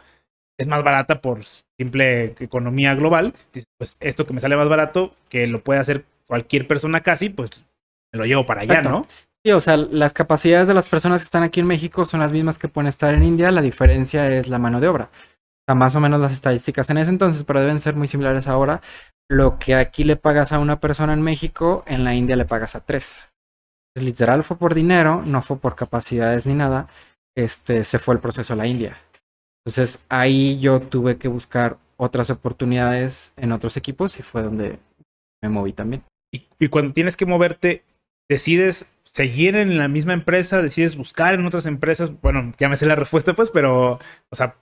es más barata por simple economía global. Pues esto que me sale más barato, que lo puede hacer cualquier persona casi, pues me lo llevo para allá, ¿no? Sí, o sea, las capacidades de las personas que están aquí en México son las mismas que pueden estar en India, la diferencia es la mano de obra. O sea, más o menos las estadísticas en ese entonces, pero deben ser muy similares ahora. Lo que aquí le pagas a una persona en México, en la India le pagas a tres. Es literal fue por dinero, no fue por capacidades ni nada. Este se fue el proceso a la India. Entonces ahí yo tuve que buscar otras oportunidades en otros equipos y fue donde me moví también. Y, y cuando tienes que moverte, decides seguir en la misma empresa, decides buscar en otras empresas, bueno, ya me sé la respuesta pues, pero, o sea,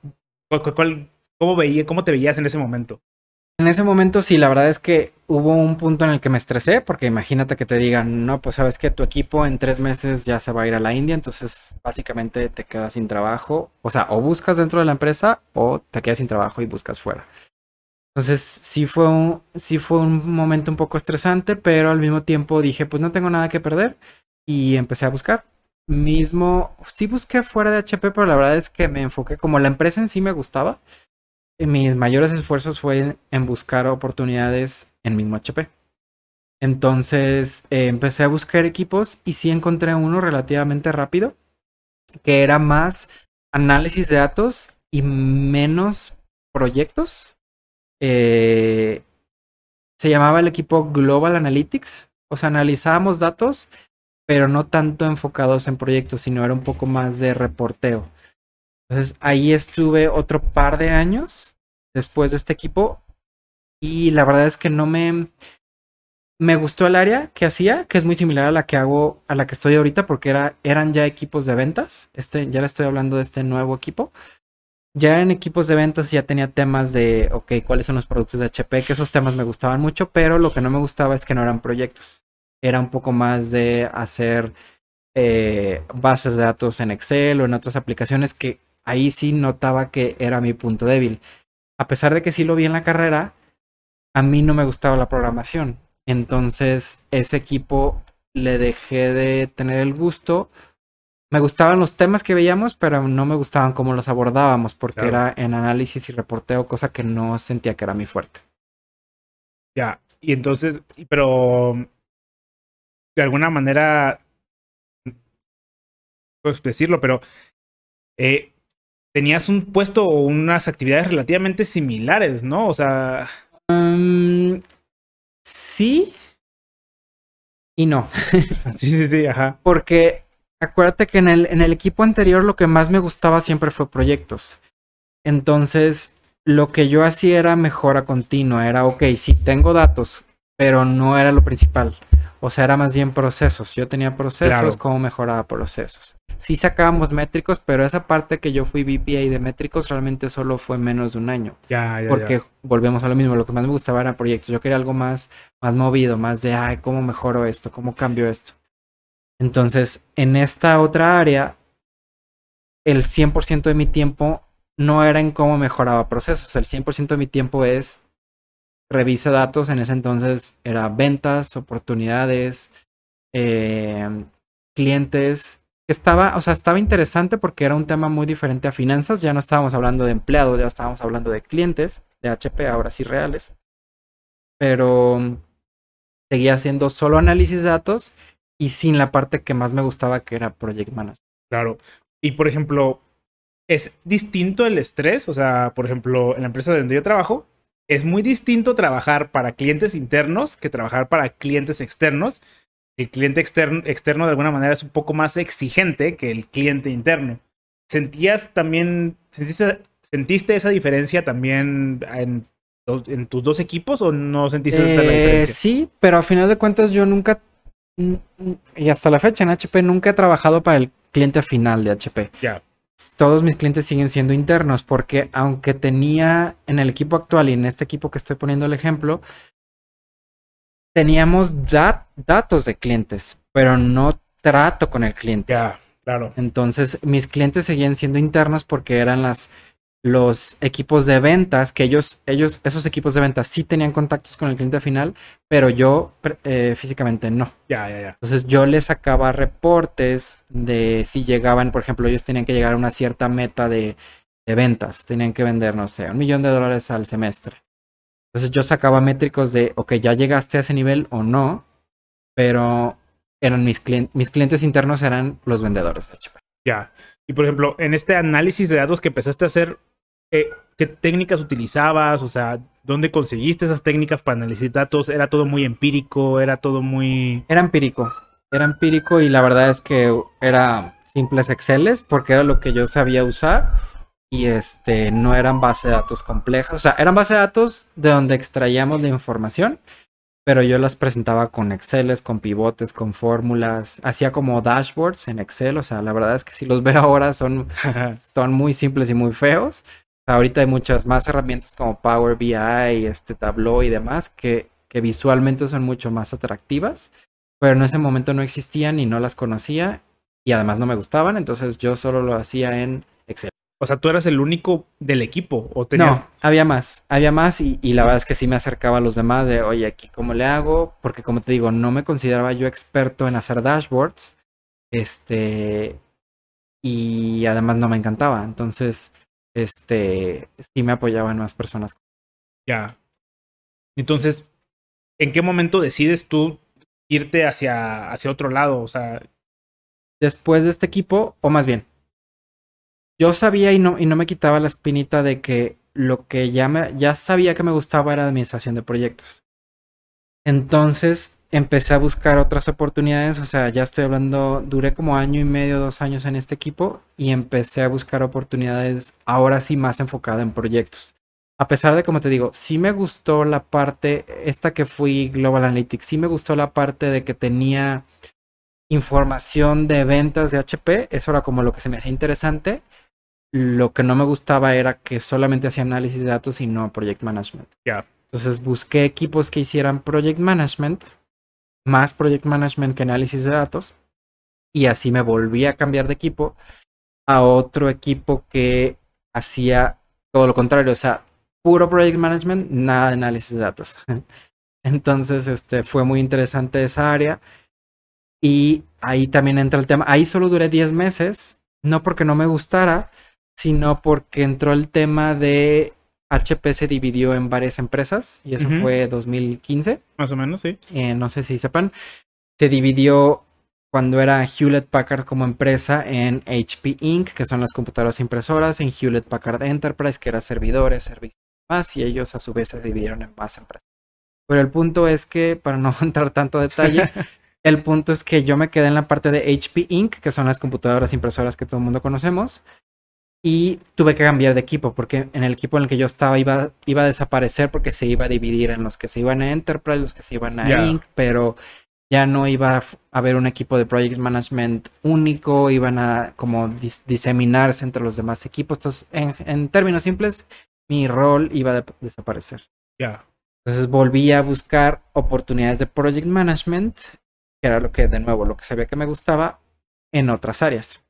¿cómo, veía, cómo te veías en ese momento? En ese momento sí, la verdad es que hubo un punto en el que me estresé, porque imagínate que te digan, no, pues sabes que tu equipo en tres meses ya se va a ir a la India, entonces básicamente te quedas sin trabajo, o sea, o buscas dentro de la empresa o te quedas sin trabajo y buscas fuera. Entonces sí fue un, sí fue un momento un poco estresante, pero al mismo tiempo dije, pues no tengo nada que perder y empecé a buscar. Mismo, sí busqué fuera de HP, pero la verdad es que me enfoqué, como la empresa en sí me gustaba, mis mayores esfuerzos fue en buscar oportunidades en mismo HP. Entonces eh, empecé a buscar equipos y sí encontré uno relativamente rápido, que era más análisis de datos y menos proyectos. Eh, se llamaba el equipo Global Analytics. O sea, analizábamos datos, pero no tanto enfocados en proyectos, sino era un poco más de reporteo. Entonces ahí estuve otro par de años después de este equipo y la verdad es que no me me gustó el área que hacía, que es muy similar a la que hago, a la que estoy ahorita, porque era, eran ya equipos de ventas. Este, ya le estoy hablando de este nuevo equipo. Ya eran equipos de ventas ya tenía temas de, ok, cuáles son los productos de HP, que esos temas me gustaban mucho, pero lo que no me gustaba es que no eran proyectos. Era un poco más de hacer eh, bases de datos en Excel o en otras aplicaciones que ahí sí notaba que era mi punto débil. A pesar de que sí lo vi en la carrera, a mí no me gustaba la programación. Entonces, ese equipo le dejé de tener el gusto. Me gustaban los temas que veíamos, pero no me gustaban cómo los abordábamos, porque era en análisis y reporteo, cosa que no sentía que era mi fuerte. Ya, y entonces, pero de alguna manera, puedo decirlo, pero eh, tenías un puesto o unas actividades relativamente similares, ¿no? O sea... Um, sí y no. sí, sí, sí, ajá. Porque acuérdate que en el, en el equipo anterior lo que más me gustaba siempre fue proyectos. Entonces, lo que yo hacía era mejora continua. Era, ok, sí, tengo datos, pero no era lo principal. O sea, era más bien procesos. Yo tenía procesos, cómo mejoraba procesos sí sacábamos métricos, pero esa parte que yo fui VPA de métricos realmente solo fue menos de un año. Ya, ya. Porque volvemos a lo mismo, lo que más me gustaba eran proyectos. Yo quería algo más, más movido, más de, ay, ¿cómo mejoro esto? ¿Cómo cambio esto? Entonces, en esta otra área, el 100% de mi tiempo no era en cómo mejoraba procesos. El 100% de mi tiempo es revisa datos. En ese entonces era ventas, oportunidades, eh, clientes estaba, o sea, estaba interesante porque era un tema muy diferente a finanzas. Ya no estábamos hablando de empleados, ya estábamos hablando de clientes de HP, ahora sí reales. Pero seguía haciendo solo análisis de datos y sin la parte que más me gustaba, que era Project Management. Claro. Y por ejemplo, ¿es distinto el estrés? O sea, por ejemplo, en la empresa donde yo trabajo, es muy distinto trabajar para clientes internos que trabajar para clientes externos el cliente externo, externo de alguna manera es un poco más exigente que el cliente interno. ¿Sentías también, sentiste, esa diferencia también en, en, tus dos equipos o no sentiste la eh, diferencia? Sí, pero a final de cuentas yo nunca, y hasta la fecha en HP nunca he trabajado para el cliente final de HP. Ya. Todos mis clientes siguen siendo internos porque aunque tenía en el equipo actual y en este equipo que estoy poniendo el ejemplo, teníamos datos de clientes, pero no trato con el cliente. Ya, claro. Entonces, mis clientes seguían siendo internos porque eran las los equipos de ventas, que ellos, ellos, esos equipos de ventas sí tenían contactos con el cliente final, pero yo eh, físicamente no. Ya, ya, ya. Entonces yo les sacaba reportes de si llegaban, por ejemplo, ellos tenían que llegar a una cierta meta de, de ventas, tenían que vender, no sé, un millón de dólares al semestre. Entonces yo sacaba métricos de, ok, ya llegaste a ese nivel o no, pero eran mis, clientes, mis clientes internos eran los vendedores de HP. Ya. Y por ejemplo, en este análisis de datos que empezaste a hacer, eh, ¿qué técnicas utilizabas? O sea, ¿dónde conseguiste esas técnicas para analizar datos? ¿Era todo muy empírico? ¿Era todo muy...? Era empírico. Era empírico y la verdad es que era simples Exceles porque era lo que yo sabía usar y este no eran base de datos complejas, o sea, eran base de datos de donde extraíamos la información, pero yo las presentaba con Exceles, con pivotes, con fórmulas, hacía como dashboards en Excel, o sea, la verdad es que si los veo ahora son, son muy simples y muy feos, Ahorita hay muchas más herramientas como Power BI, este Tableau y demás que, que visualmente son mucho más atractivas, pero en ese momento no existían y no las conocía y además no me gustaban, entonces yo solo lo hacía en Excel. O sea, tú eras el único del equipo o tenías... No, había más, había más y, y, la verdad es que sí me acercaba a los demás de, oye, aquí cómo le hago, porque como te digo, no me consideraba yo experto en hacer dashboards, este, y además no me encantaba, entonces este, sí me apoyaban más personas. Ya. Entonces, ¿en qué momento decides tú irte hacia, hacia otro lado? O sea. Después de este equipo, o más bien, yo sabía y no, y no me quitaba la espinita de que lo que ya, me, ya sabía que me gustaba era administración de proyectos. Entonces empecé a buscar otras oportunidades, o sea, ya estoy hablando, duré como año y medio, dos años en este equipo y empecé a buscar oportunidades ahora sí más enfocada en proyectos. A pesar de, como te digo, sí me gustó la parte, esta que fui Global Analytics, sí me gustó la parte de que tenía información de ventas de HP, eso era como lo que se me hacía interesante. Lo que no me gustaba era que solamente hacía análisis de datos y no project management. Ya. Entonces busqué equipos que hicieran project management más project management que análisis de datos. Y así me volví a cambiar de equipo a otro equipo que hacía todo lo contrario, o sea, puro project management, nada de análisis de datos. Entonces, este fue muy interesante esa área. Y ahí también entra el tema. Ahí solo duré 10 meses, no porque no me gustara, sino porque entró el tema de HP se dividió en varias empresas y eso fue 2015. Más o menos, sí. Eh, no sé si sepan. Se dividió cuando era Hewlett Packard como empresa en HP Inc., que son las computadoras impresoras, en Hewlett Packard Enterprise, que era servidores, servicios más, y ellos a su vez se dividieron en más empresas. Pero el punto es que, para no entrar tanto detalle, el punto es que yo me quedé en la parte de HP Inc., que son las computadoras impresoras que todo el mundo conocemos, y tuve que cambiar de equipo porque en el equipo en el que yo estaba iba, iba a desaparecer porque se iba a dividir en los que se iban a Enterprise, los que se iban a Inc., pero ya no iba a haber un equipo de project management único, iban a como diseminarse entre los demás equipos. Entonces, en, en términos simples, mi rol iba a desaparecer. Ya. Entonces volví a buscar oportunidades de project management, que era lo que, de nuevo, lo que sabía que me gustaba en otras áreas.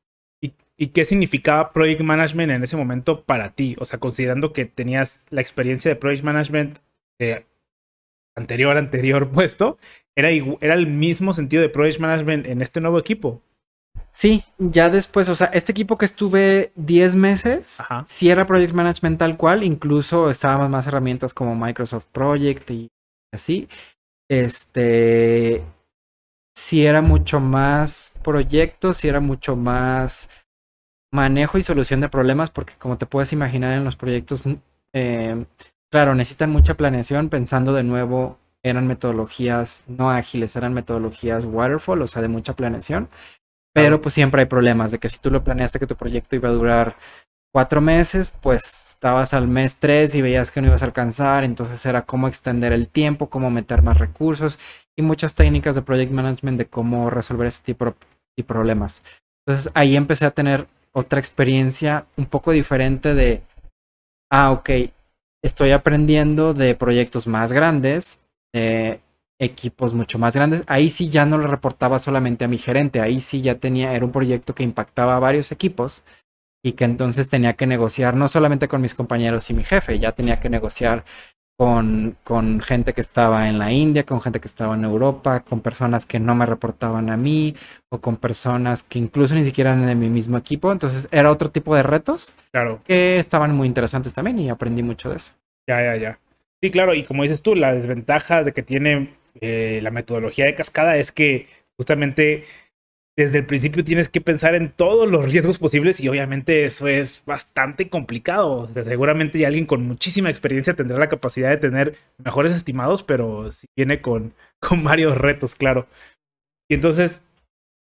¿Y qué significaba Project Management en ese momento para ti? O sea, considerando que tenías la experiencia de Project Management eh, anterior, anterior puesto, ¿era, ¿era el mismo sentido de Project Management en este nuevo equipo? Sí, ya después, o sea, este equipo que estuve 10 meses, sí era Project Management tal cual, incluso estaban más herramientas como Microsoft Project y así. Este, sí era mucho más proyectos, sí era mucho más manejo y solución de problemas, porque como te puedes imaginar en los proyectos, eh, claro, necesitan mucha planeación, pensando de nuevo, eran metodologías no ágiles, eran metodologías waterfall, o sea, de mucha planeación, pero pues siempre hay problemas, de que si tú lo planeaste que tu proyecto iba a durar cuatro meses, pues estabas al mes tres y veías que no ibas a alcanzar, entonces era cómo extender el tiempo, cómo meter más recursos y muchas técnicas de project management de cómo resolver ese tipo de problemas. Entonces ahí empecé a tener otra experiencia un poco diferente de, ah, ok, estoy aprendiendo de proyectos más grandes, de equipos mucho más grandes. Ahí sí ya no lo reportaba solamente a mi gerente, ahí sí ya tenía, era un proyecto que impactaba a varios equipos y que entonces tenía que negociar no solamente con mis compañeros y mi jefe, ya tenía que negociar con, con gente que estaba en la India, con gente que estaba en Europa, con personas que no me reportaban a mí, o con personas que incluso ni siquiera eran de mi mismo equipo. Entonces era otro tipo de retos claro. que estaban muy interesantes también y aprendí mucho de eso. Ya, ya, ya. Sí, claro, y como dices tú, la desventaja de que tiene eh, la metodología de cascada es que justamente desde el principio tienes que pensar en todos los riesgos posibles y obviamente eso es bastante complicado. seguramente alguien con muchísima experiencia tendrá la capacidad de tener mejores estimados, pero sí viene con, con varios retos, claro. Y entonces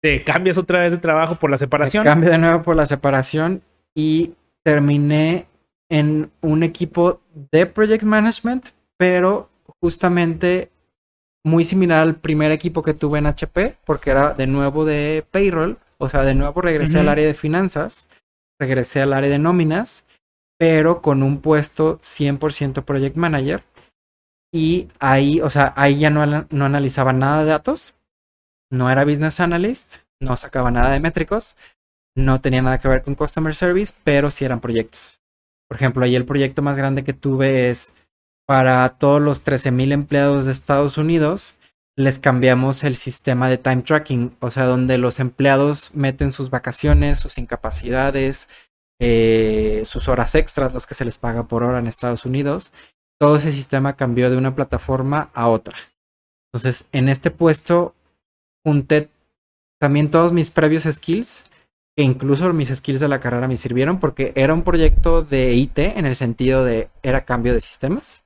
te cambias otra vez de trabajo por la separación. Cambio de nuevo por la separación y terminé en un equipo de project management, pero justamente muy similar al primer equipo que tuve en HP, porque era de nuevo de payroll, o sea, de nuevo regresé al área de finanzas, regresé al área de nóminas pero con un puesto 100% project manager. Y ahí, o sea, ahí ya no, no analizaba nada de datos, no era business analyst, no sacaba nada de métricos, no tenía nada que ver con customer service, pero sí eran proyectos. Por ejemplo, ahí el proyecto más grande que tuve es para todos los 13.000 empleados de Estados Unidos, les cambiamos el sistema de time tracking, o sea, donde los empleados meten sus vacaciones, sus incapacidades, eh, sus horas extras, los que se les paga por hora en Estados Unidos. Todo ese sistema cambió de una plataforma a otra. Entonces, en este puesto junté también todos mis previos skills, e incluso mis skills de la carrera me sirvieron porque era un proyecto de IT en el sentido de era cambio de sistemas.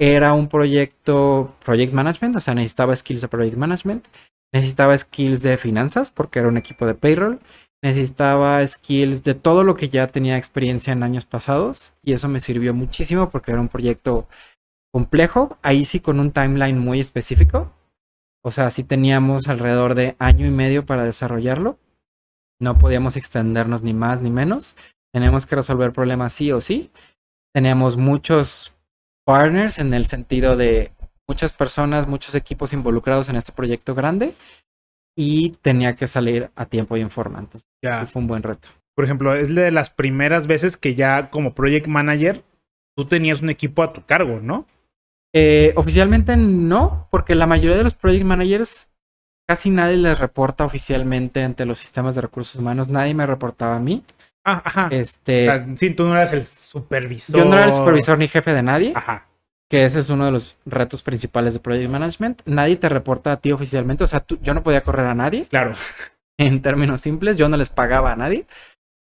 Era un proyecto project management, o sea, necesitaba skills de project management, necesitaba skills de finanzas porque era un equipo de payroll, necesitaba skills de todo lo que ya tenía experiencia en años pasados y eso me sirvió muchísimo porque era un proyecto complejo, ahí sí con un timeline muy específico, o sea, sí teníamos alrededor de año y medio para desarrollarlo, no podíamos extendernos ni más ni menos, teníamos que resolver problemas sí o sí, teníamos muchos partners en el sentido de muchas personas, muchos equipos involucrados en este proyecto grande y tenía que salir a tiempo y en forma. Entonces, ya. fue un buen reto. Por ejemplo, es de las primeras veces que ya como project manager tú tenías un equipo a tu cargo, ¿no? Eh, oficialmente no, porque la mayoría de los project managers casi nadie les reporta oficialmente ante los sistemas de recursos humanos. Nadie me reportaba a mí. Ah, ajá. Este, o sí, tú no eras el supervisor. Yo no era el supervisor ni jefe de nadie. Ajá que ese es uno de los retos principales de Project Management. Nadie te reporta a ti oficialmente, o sea, yo no podía correr a nadie. Claro. En términos simples, yo no les pagaba a nadie,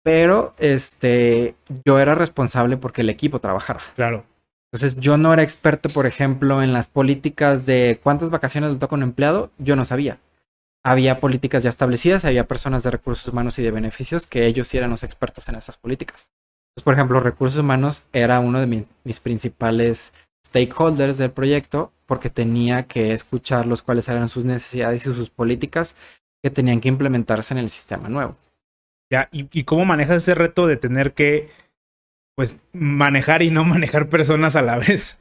pero este, yo era responsable porque el equipo trabajara. Claro. Entonces, yo no era experto, por ejemplo, en las políticas de cuántas vacaciones le toca a un empleado, yo no sabía. Había políticas ya establecidas, había personas de recursos humanos y de beneficios que ellos sí eran los expertos en esas políticas. Entonces, por ejemplo, recursos humanos era uno de mis principales stakeholders del proyecto porque tenía que escucharlos cuáles eran sus necesidades y sus políticas que tenían que implementarse en el sistema nuevo. Ya, ¿y, cómo manejas ese reto de tener que, pues, manejar y no manejar personas a la vez?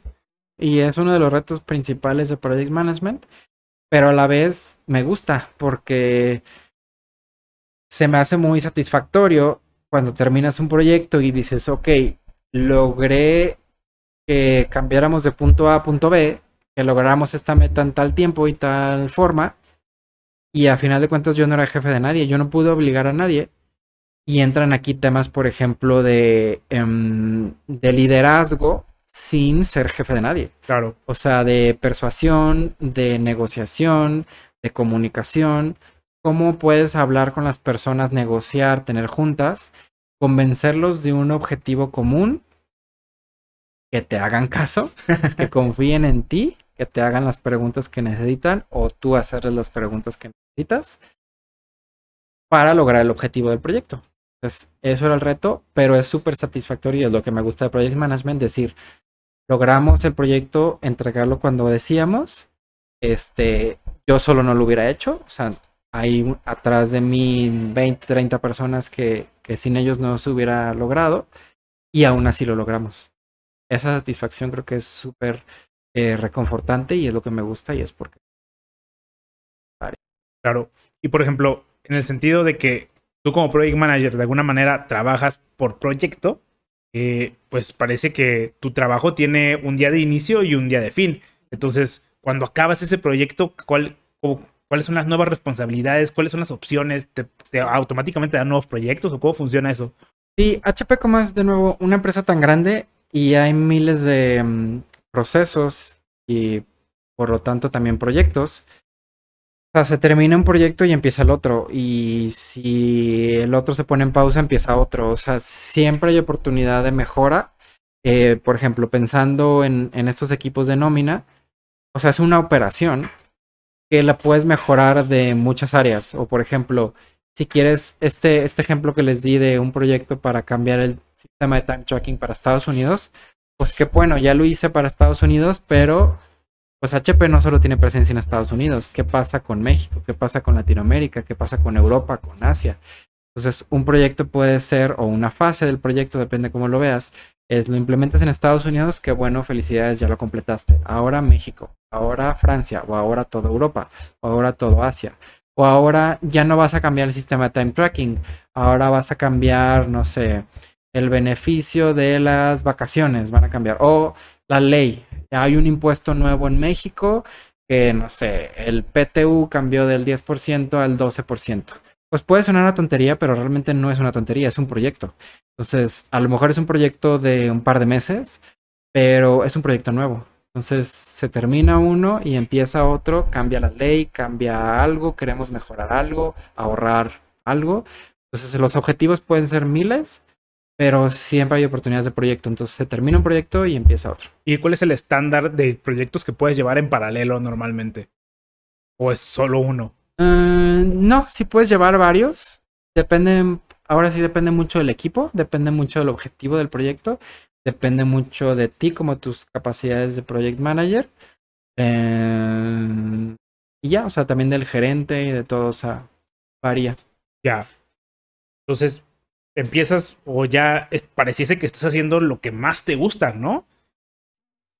Y es uno de los retos principales de Project Management, pero a la vez me gusta porque se me hace muy satisfactorio cuando terminas un proyecto y dices, ok, logré que cambiáramos de punto A a punto B, que lográramos esta meta en tal tiempo y tal forma. Y a final de cuentas yo no era jefe de nadie, yo no pude obligar a nadie. Y entran aquí temas, por ejemplo, de, em, de liderazgo sin ser jefe de nadie. Claro. O sea, de persuasión, de negociación, de comunicación. ¿Cómo puedes hablar con las personas, negociar, tener juntas, convencerlos de un objetivo común que te hagan caso, que confíen en ti, que te hagan las preguntas que necesitan o tú hacerles las preguntas que necesitas para lograr el objetivo del proyecto. Entonces, eso era el reto, pero es súper satisfactorio y es lo que me gusta de Project Management, decir, logramos el proyecto, entregarlo cuando decíamos, este, yo solo no lo hubiera hecho, o sea, hay atrás de mí 20, 30 personas que, que sin ellos no se hubiera logrado y aún así lo logramos esa satisfacción creo que es súper eh, reconfortante y es lo que me gusta y es porque... Claro. Y por ejemplo, en el sentido de que tú como project manager de alguna manera trabajas por proyecto, eh, pues parece que tu trabajo tiene un día de inicio y un día de fin. Entonces, cuando acabas ese proyecto, ¿cuál, ¿cuáles son las nuevas responsabilidades? ¿Cuáles son las opciones? ¿Te, te automáticamente dan nuevos proyectos o cómo funciona eso? Sí, HP como es de nuevo una empresa tan grande, y hay miles de mm, procesos y por lo tanto también proyectos. Sea, se termina un proyecto y empieza el otro. Y si el otro se pone en pausa, empieza otro. O sea, siempre hay oportunidad de mejora. Eh, por ejemplo, pensando en, en estos equipos de nómina, o sea, es una operación que la puedes mejorar de muchas áreas. O por ejemplo, si quieres este, este ejemplo que les di de un proyecto para cambiar el sistema de time tracking para Estados Unidos, pues qué bueno, ya lo hice para Estados Unidos, pero pues HP no solo tiene presencia en Estados Unidos, ¿qué pasa con México? ¿Qué pasa con Latinoamérica? ¿Qué pasa con Europa, con Asia? Entonces, un proyecto puede ser, o una fase del proyecto, depende cómo lo veas, es lo implementas en Estados Unidos, que bueno, felicidades, ya lo completaste. Ahora México, ahora Francia, o ahora toda Europa, o ahora todo Asia. O ahora ya no vas a cambiar el sistema de time tracking, ahora vas a cambiar, no sé, el beneficio de las vacaciones, van a cambiar. O la ley, hay un impuesto nuevo en México que, no sé, el PTU cambió del 10% al 12%. Pues puede sonar una tontería, pero realmente no es una tontería, es un proyecto. Entonces, a lo mejor es un proyecto de un par de meses, pero es un proyecto nuevo. Entonces, se termina uno y empieza otro, cambia la ley, cambia algo, queremos mejorar algo, ahorrar algo. Entonces, los objetivos pueden ser miles, pero siempre hay oportunidades de proyecto. Entonces, se termina un proyecto y empieza otro. ¿Y cuál es el estándar de proyectos que puedes llevar en paralelo normalmente? ¿O es solo uno? Uh, no, sí puedes llevar varios. Depende, ahora sí depende mucho del equipo, depende mucho del objetivo del proyecto, depende mucho de ti como tus capacidades de project manager. Eh, y ya, o sea, también del gerente y de todo, o sea, varía. Ya. Entonces, empiezas o ya es, pareciese que estás haciendo lo que más te gusta, ¿no?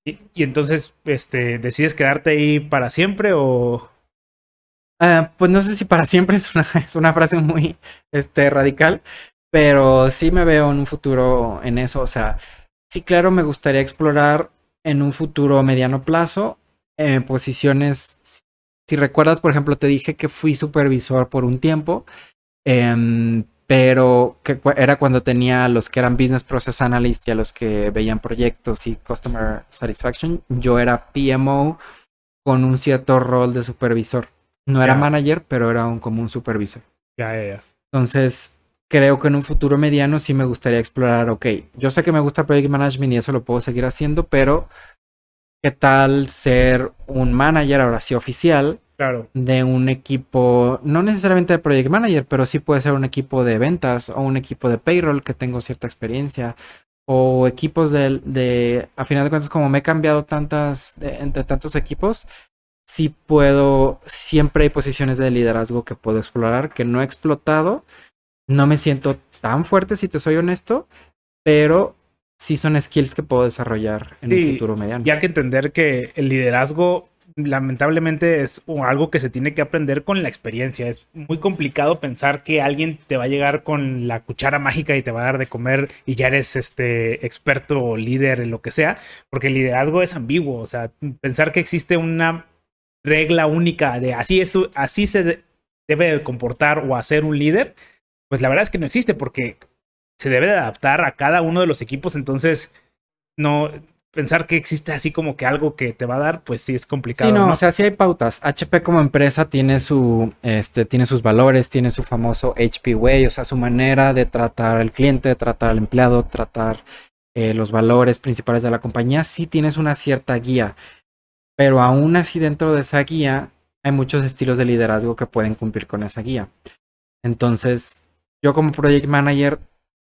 Y, entonces, este, decides quedarte ahí para siempre o Uh, pues no sé si para siempre es una, es una frase muy este, radical, pero sí me veo en un futuro en eso. O sea, sí, claro, me gustaría explorar en un futuro mediano plazo eh, posiciones. Si recuerdas, por ejemplo, te dije que fui supervisor por un tiempo, eh, pero que era cuando tenía los que eran Business Process Analyst y a los que veían proyectos y Customer Satisfaction. Yo era PMO con un cierto rol de supervisor. No era manager, pero era un, como un supervisor. ya, ya, ya. Entonces, creo que en un futuro mediano sí me gustaría explorar, ok, yo sé que me gusta Project Management y eso lo puedo seguir haciendo, pero ¿qué tal ser un manager, ahora sí oficial, Claro. de un equipo, no necesariamente de Project Manager, pero sí puede ser un equipo de ventas o un equipo de payroll que tengo cierta experiencia? O equipos de, de a final de cuentas, como me he cambiado tantas, de- entre tantos equipos, sí puedo, siempre hay posiciones de liderazgo que puedo explorar, que no he explotado. No me siento tan fuerte, si te soy honesto, pero sí son skills que puedo desarrollar en Sí, un futuro mediano. Y hay que entender que el liderazgo lamentablemente es algo que se tiene que aprender con la experiencia. Es muy complicado pensar que alguien te va a llegar con la cuchara mágica y te va a dar de comer y ya eres este experto o líder en lo que sea, porque el liderazgo es ambiguo, o sea, pensar que existe una regla única de así es así se de- debe de comportar o hacer un líder, pues la verdad es que no existe porque se debe de adaptar a cada uno de los equipos, entonces no pensar que existe así como que algo que te va a dar, pues sí es complicado. Sí, no, ¿no? o sea, sí hay pautas. HP como empresa tiene su, este, tiene sus valores, tiene su famoso HP Way, o sea, su manera de tratar al cliente, de tratar al empleado, tratar eh, los valores principales de la compañía. Sí tienes una cierta guía, pero aún así dentro de esa guía hay muchos estilos de liderazgo que pueden cumplir con esa guía. Entonces, yo como project manager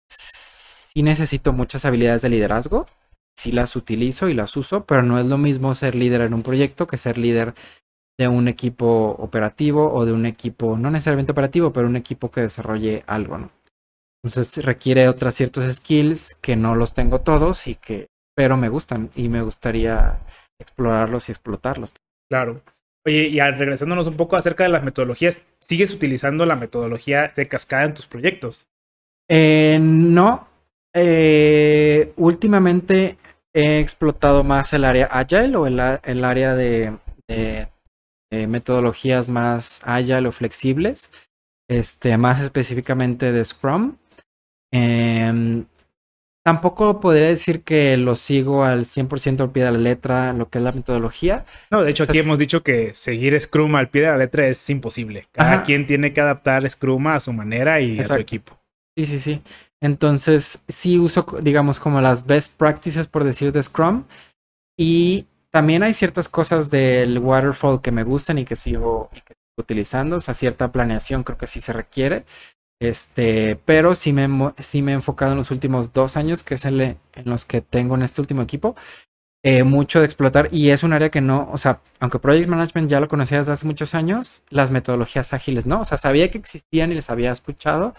sí necesito muchas habilidades de liderazgo sí las utilizo y las uso, pero no es lo mismo ser líder en un proyecto que ser líder de un equipo operativo o de un equipo, no necesariamente operativo, pero un equipo que desarrolle algo, ¿no? Entonces requiere otros ciertos skills que no los tengo todos y que, pero me gustan y me gustaría explorarlos y explotarlos. Claro. Oye, y regresándonos un poco acerca de las metodologías, ¿sigues utilizando la metodología de cascada en tus proyectos? Eh, no, eh, últimamente he explotado más el área agile o el, área de, de- de metodologías más agile o flexibles, este, más específicamente de Scrum. Em, tampoco podría decir que lo sigo al 100% al pie de la letra, lo que es la metodología. No, de hecho aquí hemos dicho que seguir Scrum al pie de la letra es imposible. Cada Ajá. quien tiene que adaptar Scrum a su manera y a su equipo. Sí, sí, sí. Entonces, sí uso, digamos, como las best practices, por decir, de Scrum. Y también hay ciertas cosas del waterfall que me gustan y que sigo, utilizando. O sea, cierta planeación creo que sí se requiere. Este, pero sí me, sí me he enfocado en los últimos dos años, que es el en los que tengo en este último equipo, eh, mucho de explotar. Y es un área que no, o sea, aunque Project Management ya lo conocía desde hace muchos años, las metodologías ágiles no. O sea, sabía que existían y les había escuchado,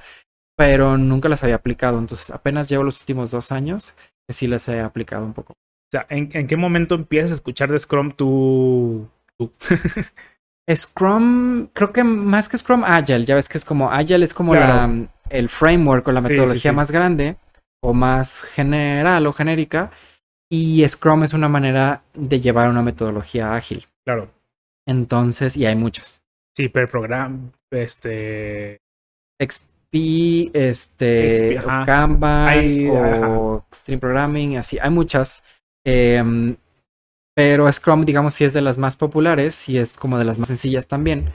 pero nunca las había aplicado. Entonces apenas llevo los últimos dos años que sí las he aplicado un poco. O sea, ¿en, en qué momento empiezas a escuchar de Scrum tú? tú? Scrum, creo que más que Scrum, Agile. Ya ves que es como Agile es como Claro. la, el framework o la Sí, sí, metodología sí. más grande o más general o genérica. Y Scrum es una manera de llevar una metodología ágil. Claro. Entonces, y hay muchas. Sí, per program, este. Este, o Hay- o Extreme Programming, así. Hay muchas. Em, pero Scrum, digamos, sí es de las más populares y es como de las más sencillas también.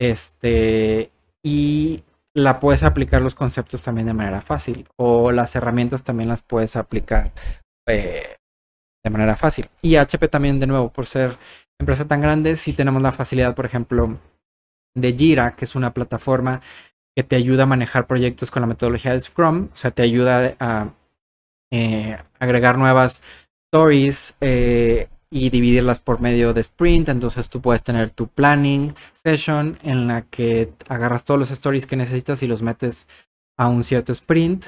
Este, y la puedes aplicar los conceptos también de manera fácil. O las herramientas también las puedes aplicar eh, de manera fácil. Y HP también, de nuevo, por ser empresa tan grande, sí tenemos la facilidad, por ejemplo, de Jira, que es una plataforma que te ayuda a manejar proyectos con la metodología de Scrum. O sea, te ayuda a eh, agregar nuevas stories eh, y dividirlas por medio de sprint. Entonces tú puedes tener tu planning session en la que agarras todos los stories que necesitas y los metes a un cierto sprint.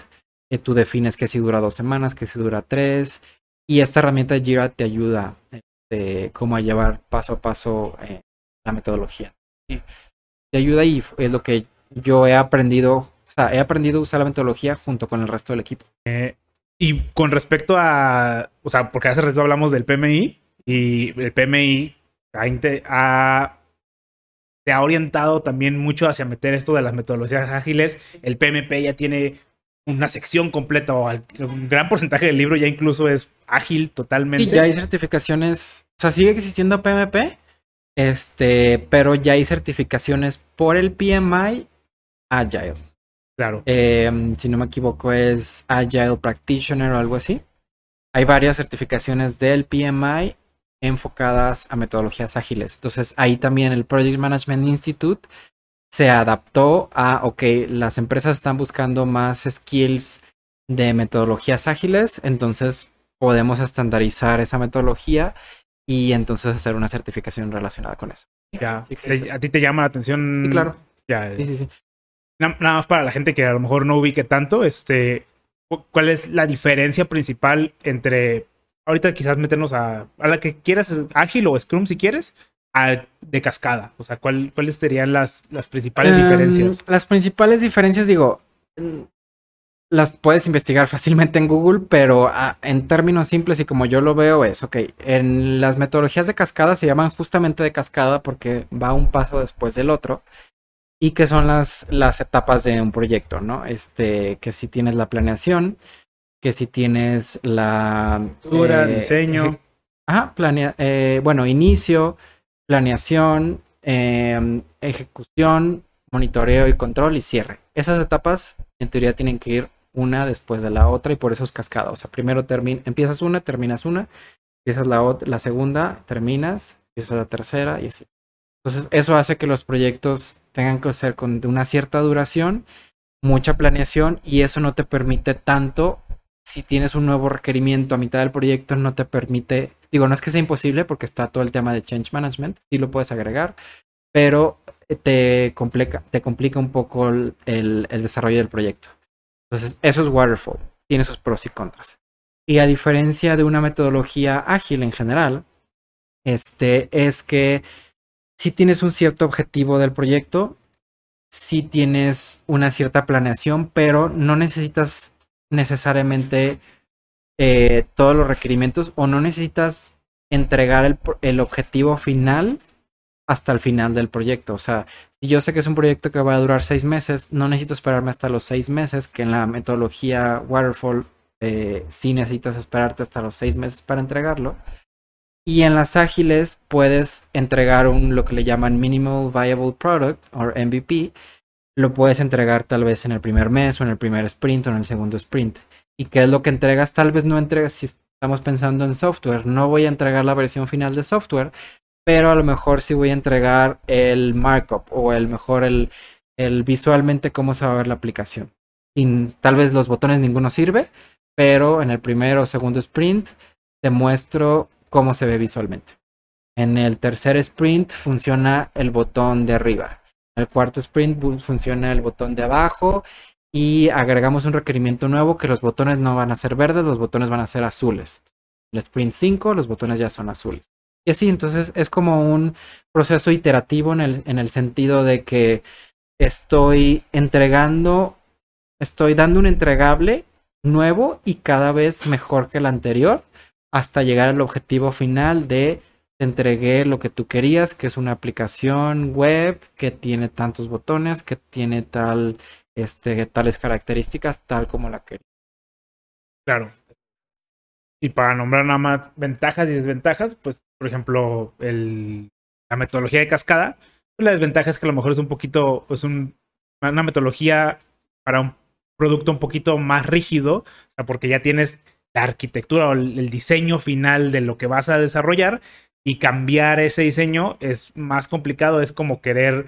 Eh, tú defines que si dura dos semanas, que si dura tres. Y esta herramienta Jira te ayuda este, como a llevar paso a paso eh, la metodología. Te ayuda y es lo que yo he aprendido. O sea, he aprendido a usar la metodología junto con el resto del equipo. eh, y con respecto a. O sea, porque hace rato hablamos del PMI y el PMI ha, ha- se ha orientado también mucho hacia meter esto de las metodologías ágiles. El PMP ya tiene una sección completa o un gran porcentaje del libro ya incluso es ágil totalmente. Y ya hay certificaciones. O sea, sigue existiendo PMP. Este, pero ya hay certificaciones por el PMI Agile. Claro. Eh, si no me equivoco, es Agile Practitioner o algo así. Hay varias certificaciones del PMI enfocadas a metodologías ágiles. Entonces, ahí también el Project Management Institute se adaptó a, ok, las empresas están buscando más skills de metodologías ágiles, entonces podemos estandarizar esa metodología y entonces hacer una certificación relacionada con eso. Ya. Sí. Te- a ti te llama la atención. Sí, claro. Ya. Sí, sí, sí. Na- Nada más para la gente que a lo mejor no ubique tanto, este, cu- ¿cuál es la diferencia principal entre, ahorita quizás meternos a, a la que quieras, ágil o Scrum si quieres, a de cascada? O sea, ¿cuál, ¿cuáles serían las, las principales Em, diferencias? Las principales diferencias, digo, mm, las puedes investigar fácilmente en Google, pero ah, en términos simples y como yo lo veo es, ok, en las metodologías de cascada se llaman justamente de cascada porque va un paso después del otro y que son las, las etapas de un proyecto, ¿no? Este, que si tienes la planeación, que si tienes la... Estructura, eh, diseño. Ajá, planea, eh, bueno, inicio, planeación, eh, ejecución, monitoreo y control y cierre. Esas etapas en teoría tienen que ir una después de la otra y por eso es cascada. O sea, primero empiezas una, terminas una, empiezas la, la segunda, terminas, empiezas la tercera y así. Entonces eso hace que los proyectos tengan que ser con una cierta duración, mucha planeación y eso no te permite tanto si tienes un nuevo requerimiento a mitad del proyecto, no te permite, digo, no es que sea imposible porque está todo el tema de change management, sí lo puedes agregar, pero te complica, te complica un poco el, el- el desarrollo del proyecto. Entonces, eso es waterfall, tiene sus pros y contras. Y a diferencia de una metodología ágil en general, este es que si tienes un cierto objetivo del proyecto, si tienes una cierta planeación, pero no necesitas necesariamente eh, todos los requerimientos o no necesitas entregar el, objetivo final hasta el final del proyecto. O sea, si yo sé que es un proyecto que va a durar seis meses, no necesito esperarme hasta los seis meses, que en la metodología Waterfall eh, sí necesitas esperarte hasta los seis meses para entregarlo. Y en las ágiles puedes entregar un lo que le llaman Minimal Viable Product o MVP. Lo puedes entregar tal vez en el primer mes o en el primer sprint o en el segundo sprint. ¿Y qué es lo que entregas? Tal vez no entregas si estamos pensando en software. No voy a entregar la versión final de software, pero a lo mejor sí voy a entregar el markup o el mejor el, el visualmente cómo se va a ver la aplicación. Y tal vez los botones ninguno sirve, pero en el primero o segundo sprint te muestro cómo se ve visualmente. En el tercer sprint funciona el botón de arriba. En el cuarto sprint funciona el botón de abajo y agregamos un requerimiento nuevo que los botones no van a ser verdes, los botones van a ser azules. En el sprint 5 los botones ya son azules. Y así, entonces es como un proceso iterativo en el, en el sentido de que estoy entregando, estoy dando un entregable nuevo y cada vez mejor que el anterior hasta llegar al objetivo final de te entregué lo que tú querías, que es una aplicación web que tiene tantos botones, que tiene tal, este, tales características, tal como la quería. Claro. Y para nombrar nada más ventajas y desventajas, pues, por ejemplo, el, la metodología de cascada, pues, la desventaja es que a lo mejor es un poquito, es un, una metodología para un producto un poquito más rígido, o sea, porque ya tienes la arquitectura o el diseño final de lo que vas a desarrollar y cambiar ese diseño es más complicado, es como querer,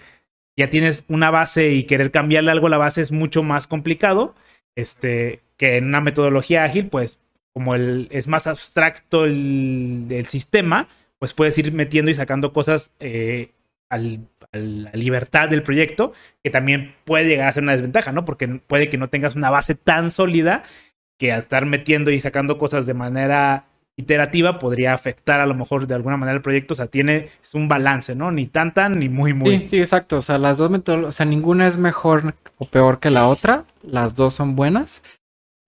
ya tienes una base y querer cambiarle algo a la base es mucho más complicado, este, que en una metodología ágil, pues como el, es más abstracto el, sistema, pues puedes ir metiendo y sacando cosas eh, a la libertad del proyecto, que también puede llegar a ser una desventaja, ¿no? Porque puede que no tengas una base tan sólida que al estar metiendo y sacando cosas de manera iterativa podría afectar a lo mejor de alguna manera el proyecto. O sea, tiene es un balance, ¿no? Ni tan tan ni muy muy. Sí, sí, exacto. O sea, las dos o sea, ninguna es mejor o peor que la otra. Las dos son buenas.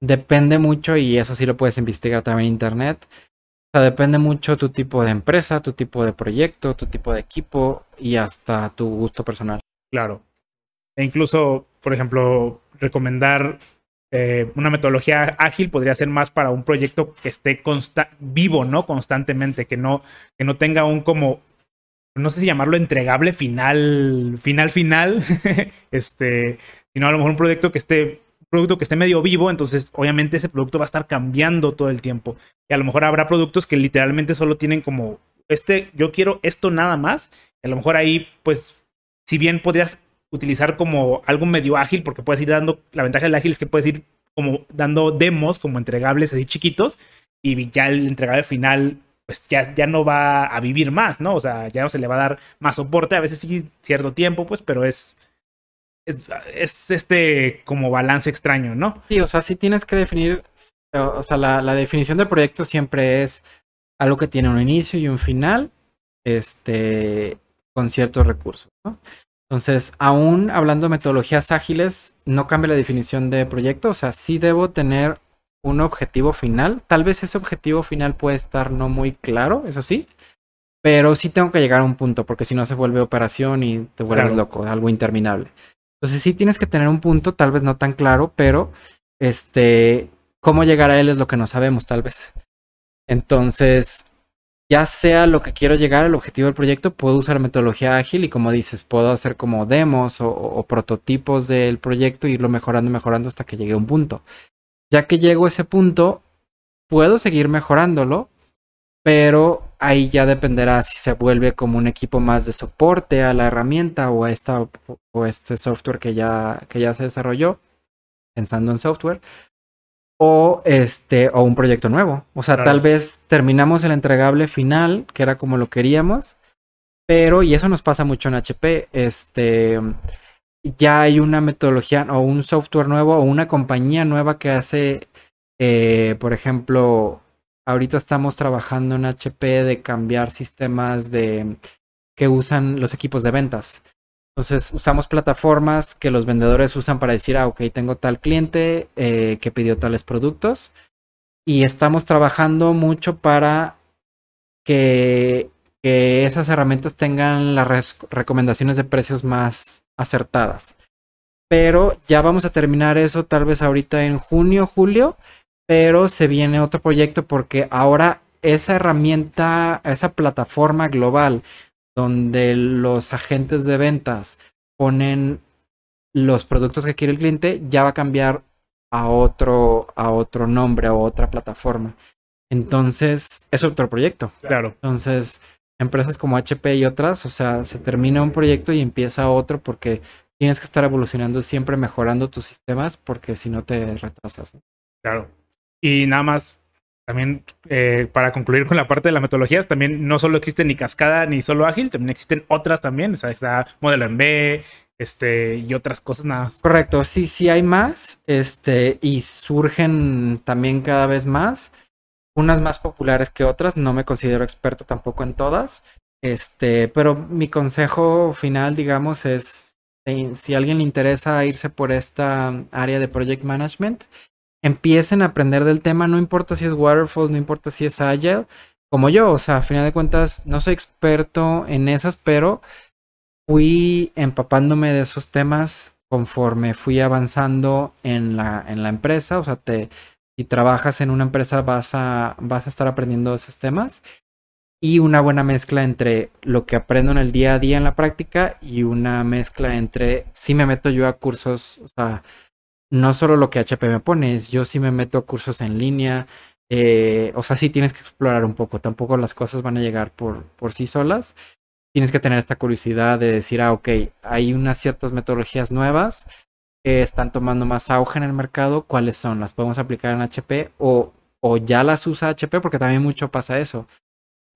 Depende mucho, y eso sí lo puedes investigar también en internet. O sea, depende mucho tu tipo de empresa, tu tipo de proyecto, tu tipo de equipo y hasta tu gusto personal. Claro. E incluso, por ejemplo, recomendar eh, una metodología ágil podría ser más para un proyecto que esté vivo, ¿no? Constantemente, que no, que no tenga un como, no sé si llamarlo entregable final, final, final, este, sino a lo mejor un proyecto que esté, producto que esté medio vivo, entonces obviamente ese producto va a estar cambiando todo el tiempo. Y a lo mejor habrá productos que literalmente solo tienen como, este, yo quiero esto nada más, y a lo mejor ahí, pues, si bien podrías utilizar como algo medio ágil, porque puedes ir dando, la ventaja del ágil es que puedes ir como dando demos como entregables así chiquitos y ya el entregable final pues ya, ya no va a vivir más, ¿no? O sea, ya no se le va a dar más soporte, a veces sí cierto tiempo, pues, pero es, es, este como balance extraño, ¿no? Sí, o sea, sí tienes que definir, o sea, la, la definición del proyecto siempre es algo que tiene un inicio y un final, este, con ciertos recursos, ¿no? Entonces, aún hablando de metodologías ágiles, no cambia la definición de proyecto. O sea, sí debo tener un objetivo final. Tal vez ese objetivo final puede estar no muy claro, eso sí. Pero sí tengo que llegar a un punto, porque si no se vuelve operación y te vuelves loco, algo interminable. Entonces sí tienes que tener un punto, tal vez no tan claro, pero este, cómo llegar a él es lo que no sabemos, tal vez. Entonces, ya sea lo que quiero llegar al objetivo del proyecto, puedo usar metodología ágil y como dices, puedo hacer como demos o, prototipos del proyecto e irlo mejorando, mejorando hasta que llegue a un punto. Ya que llego a ese punto, puedo seguir mejorándolo, pero ahí ya dependerá si se vuelve como un equipo más de soporte a la herramienta o a esta o este software que ya, que ya se desarrolló, pensando en software, o este o un proyecto nuevo. O sea, tal vez terminamos el entregable final, que era como lo queríamos, pero y eso nos pasa mucho en HP, este ya hay una metodología o un software nuevo o una compañía nueva que hace eh, por ejemplo, ahorita estamos trabajando en HP de cambiar sistemas de que usan los equipos de ventas. Entonces usamos plataformas que los vendedores usan para decir, ah, ok, tengo tal cliente eh, que pidió tales productos. Y estamos trabajando mucho para que, que esas herramientas tengan las recomendaciones de precios más acertadas. Pero ya vamos a terminar eso tal vez ahorita en junio, julio. Pero se viene otro proyecto porque ahora esa herramienta, esa plataforma global donde los agentes de ventas ponen los productos que quiere el cliente, ya va a cambiar a otro, a otro nombre, a otra plataforma. Entonces, es otro proyecto. Claro. Entonces, empresas como HP y otras, o sea, se termina un proyecto y empieza otro porque tienes que estar evolucionando siempre, mejorando tus sistemas, porque si no te retrasas. Claro. Y nada más también eh, para concluir con la parte de las metodologías, también no solo existe ni cascada ni solo ágil, también existen otras también. O sea, está modelo en B, este, y otras cosas nada más. Correcto, sí, sí hay más, este, y surgen también cada vez más, unas más populares que otras, no me considero experto tampoco en todas, este, pero mi consejo final, digamos, es si a alguien le interesa irse por esta área de project management, empiecen a aprender del tema, no importa si es waterfall, no importa si es agile, como yo, o sea, a final de cuentas no soy experto en esas, pero fui empapándome de esos temas conforme fui avanzando en la, en la empresa, o sea, te, si trabajas en una empresa vas a, vas a estar aprendiendo esos temas. Y una buena mezcla entre lo que aprendo en el día a día en la práctica y una mezcla entre si me meto yo a cursos, o sea, no solo lo que HP me pone, yo sí me meto cursos en línea, eh, o sea, sí tienes que explorar un poco, tampoco las cosas van a llegar por, por sí solas. Tienes que tener esta curiosidad de decir, ah, ok, hay unas ciertas metodologías nuevas que están tomando más auge en el mercado, ¿cuáles son? ¿Las podemos aplicar en HP o, o ya las usa HP? Porque también mucho pasa eso.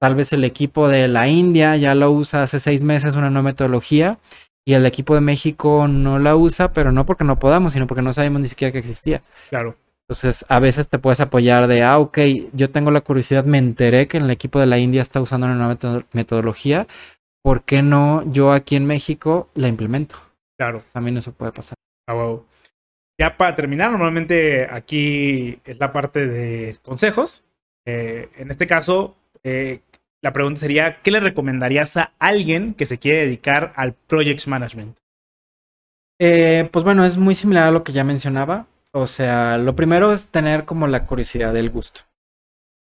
Tal vez el equipo de la India ya lo usa hace seis meses una nueva metodología y el equipo de México no la usa, pero no porque no podamos, sino porque no sabemos ni siquiera que existía. Claro. Entonces, a veces te puedes apoyar de, ah, ok, yo tengo la curiosidad, me enteré que el equipo de la India está usando una nueva metodología, ¿por qué no yo aquí en México la implemento? Claro. También eso puede pasar. Ah, ya para terminar, normalmente aquí es la parte de consejos. Eh, en este caso, eh, la pregunta sería, ¿qué le recomendarías a alguien que se quiere dedicar al Project Management? Eh, pues bueno, es muy similar a lo que ya mencionaba. O sea, lo primero es tener como la curiosidad del gusto.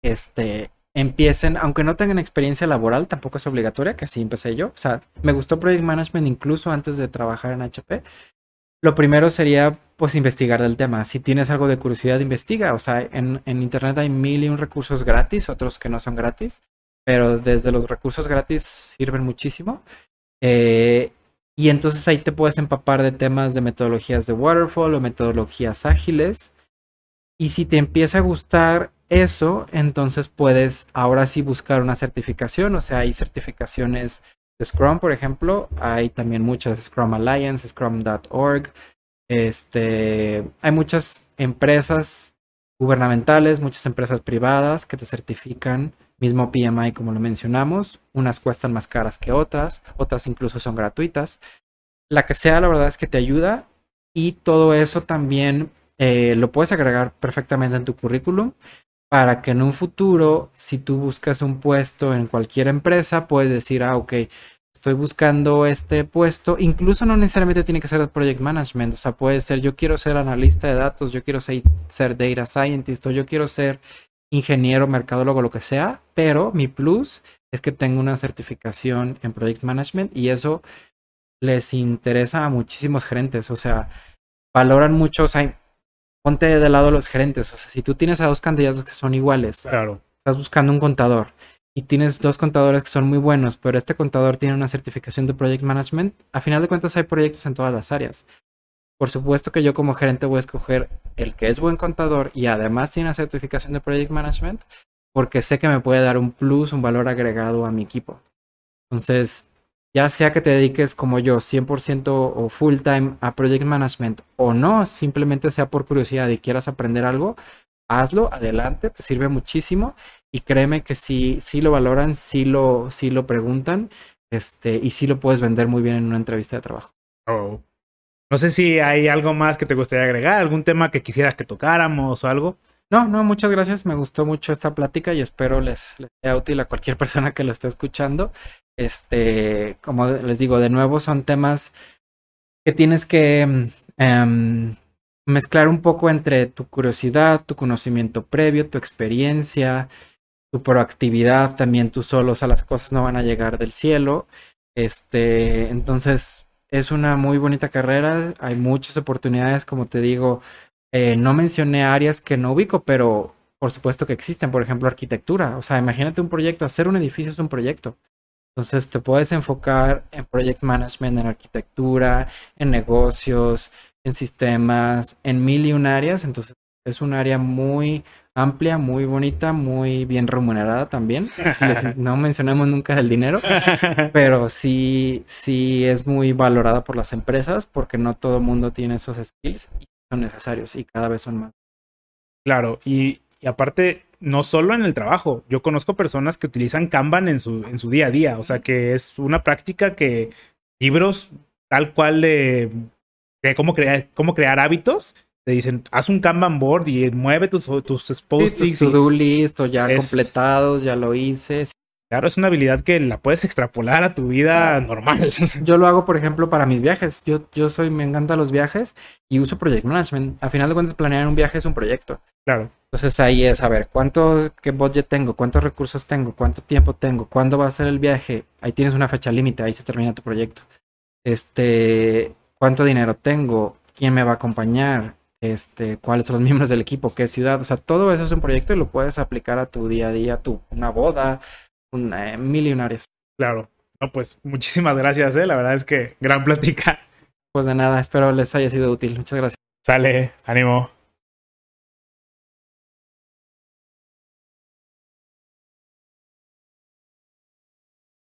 Este, empiecen, aunque no tengan experiencia laboral, tampoco es obligatoria, que así empecé yo. O sea, me gustó Project Management incluso antes de trabajar en HP. Lo primero sería, pues, investigar del tema. Si tienes algo de curiosidad, investiga. O sea, en, en Internet hay mil y un recursos gratis, otros que no son gratis, pero desde los recursos gratis sirven muchísimo. Eh, y entonces ahí te puedes empapar de temas de metodologías de waterfall o metodologías ágiles. Y si te empieza a gustar eso, entonces puedes ahora sí buscar una certificación. O sea, hay certificaciones de Scrum, por ejemplo. Hay también muchas Scrum Alliance, Scrum.org. Este, hay muchas empresas gubernamentales, muchas empresas privadas que te certifican mismo PMI como lo mencionamos, unas cuestan más caras que otras, otras incluso son gratuitas. La que sea, la verdad es que te ayuda y todo eso también eh, lo puedes agregar perfectamente en tu currículum para que en un futuro, si tú buscas un puesto en cualquier empresa, puedes decir, ah, ok, estoy buscando este puesto, incluso no necesariamente tiene que ser project management, o sea, puede ser yo quiero ser analista de datos, yo quiero ser, ser data scientist o yo quiero ser ingeniero, mercadólogo, lo que sea, pero mi plus es que tengo una certificación en Project Management y eso les interesa a muchísimos gerentes, o sea, valoran mucho, o sea, ponte de lado los gerentes, o sea, si tú tienes a dos candidatos que son iguales, claro. estás buscando un contador y tienes dos contadores que son muy buenos, pero este contador tiene una certificación de Project Management, a final de cuentas hay proyectos en todas las áreas. Por supuesto que yo como gerente voy a escoger el que es buen contador y además tiene certificación de Project Management porque sé que me puede dar un plus, un valor agregado a mi equipo. Entonces, ya sea que te dediques como yo 100% o full time a Project Management o no, simplemente sea por curiosidad y quieras aprender algo, hazlo, adelante, te sirve muchísimo y créeme que si, si lo valoran, si lo, si lo preguntan este, y si lo puedes vender muy bien en una entrevista de trabajo. Oh. No sé si hay algo más que te gustaría agregar, algún tema que quisieras que tocáramos o algo. No, no, muchas gracias. Me gustó mucho esta plática y espero les, sea útil a cualquier persona que lo esté escuchando. Este, como les digo, de nuevo son temas que tienes que em, mezclar un poco entre tu curiosidad, tu conocimiento previo, tu experiencia, tu proactividad, también tú solo, o sea, las cosas no van a llegar del cielo. Este, entonces, es una muy bonita carrera, hay muchas oportunidades, como te digo, eh, no mencioné áreas que no ubico, pero por supuesto que existen, por ejemplo, arquitectura, o sea, imagínate un proyecto, hacer un edificio es un proyecto. Entonces te puedes enfocar en project management, en arquitectura, en negocios, en sistemas, en mil y un áreas. Entonces es un área muy amplia, muy bonita, muy bien remunerada también. Les- no mencionamos nunca el dinero, pero sí, sí es muy valorada por las empresas porque no todo el mundo tiene esos skills y son necesarios y cada vez son más. Claro, y, y aparte, no solo en el trabajo, yo conozco personas que utilizan Kanban en su, en su día a día, o sea que es una práctica que libros tal cual de, de cómo, crear, cómo crear hábitos, te dicen, haz un Kanban board y mueve tus, tus post-its. tus to-do list ya es- completados, ya lo hice. Claro, es una habilidad que la puedes extrapolar a tu vida normal. Yo lo hago, por ejemplo, para mis viajes. Yo, yo soy, me encantan los viajes y uso Project Management. A final de cuentas, planear un viaje es un proyecto. claro, Entonces ahí es a ver cuánto, qué budget tengo, cuántos recursos tengo, cuánto tiempo tengo, cuándo va a ser el viaje. Ahí tienes una fecha límite, ahí se termina tu proyecto. Este, cuánto dinero tengo, quién me va a acompañar, este, cuáles son los miembros del equipo, qué ciudad. O sea, todo eso es un proyecto y lo puedes aplicar a tu día a día, tu, una boda, una, eh, claro. No, pues muchísimas gracias, ¿eh? La verdad es que gran plática. Pues de nada, espero les haya sido útil. Muchas gracias. Sale, ánimo.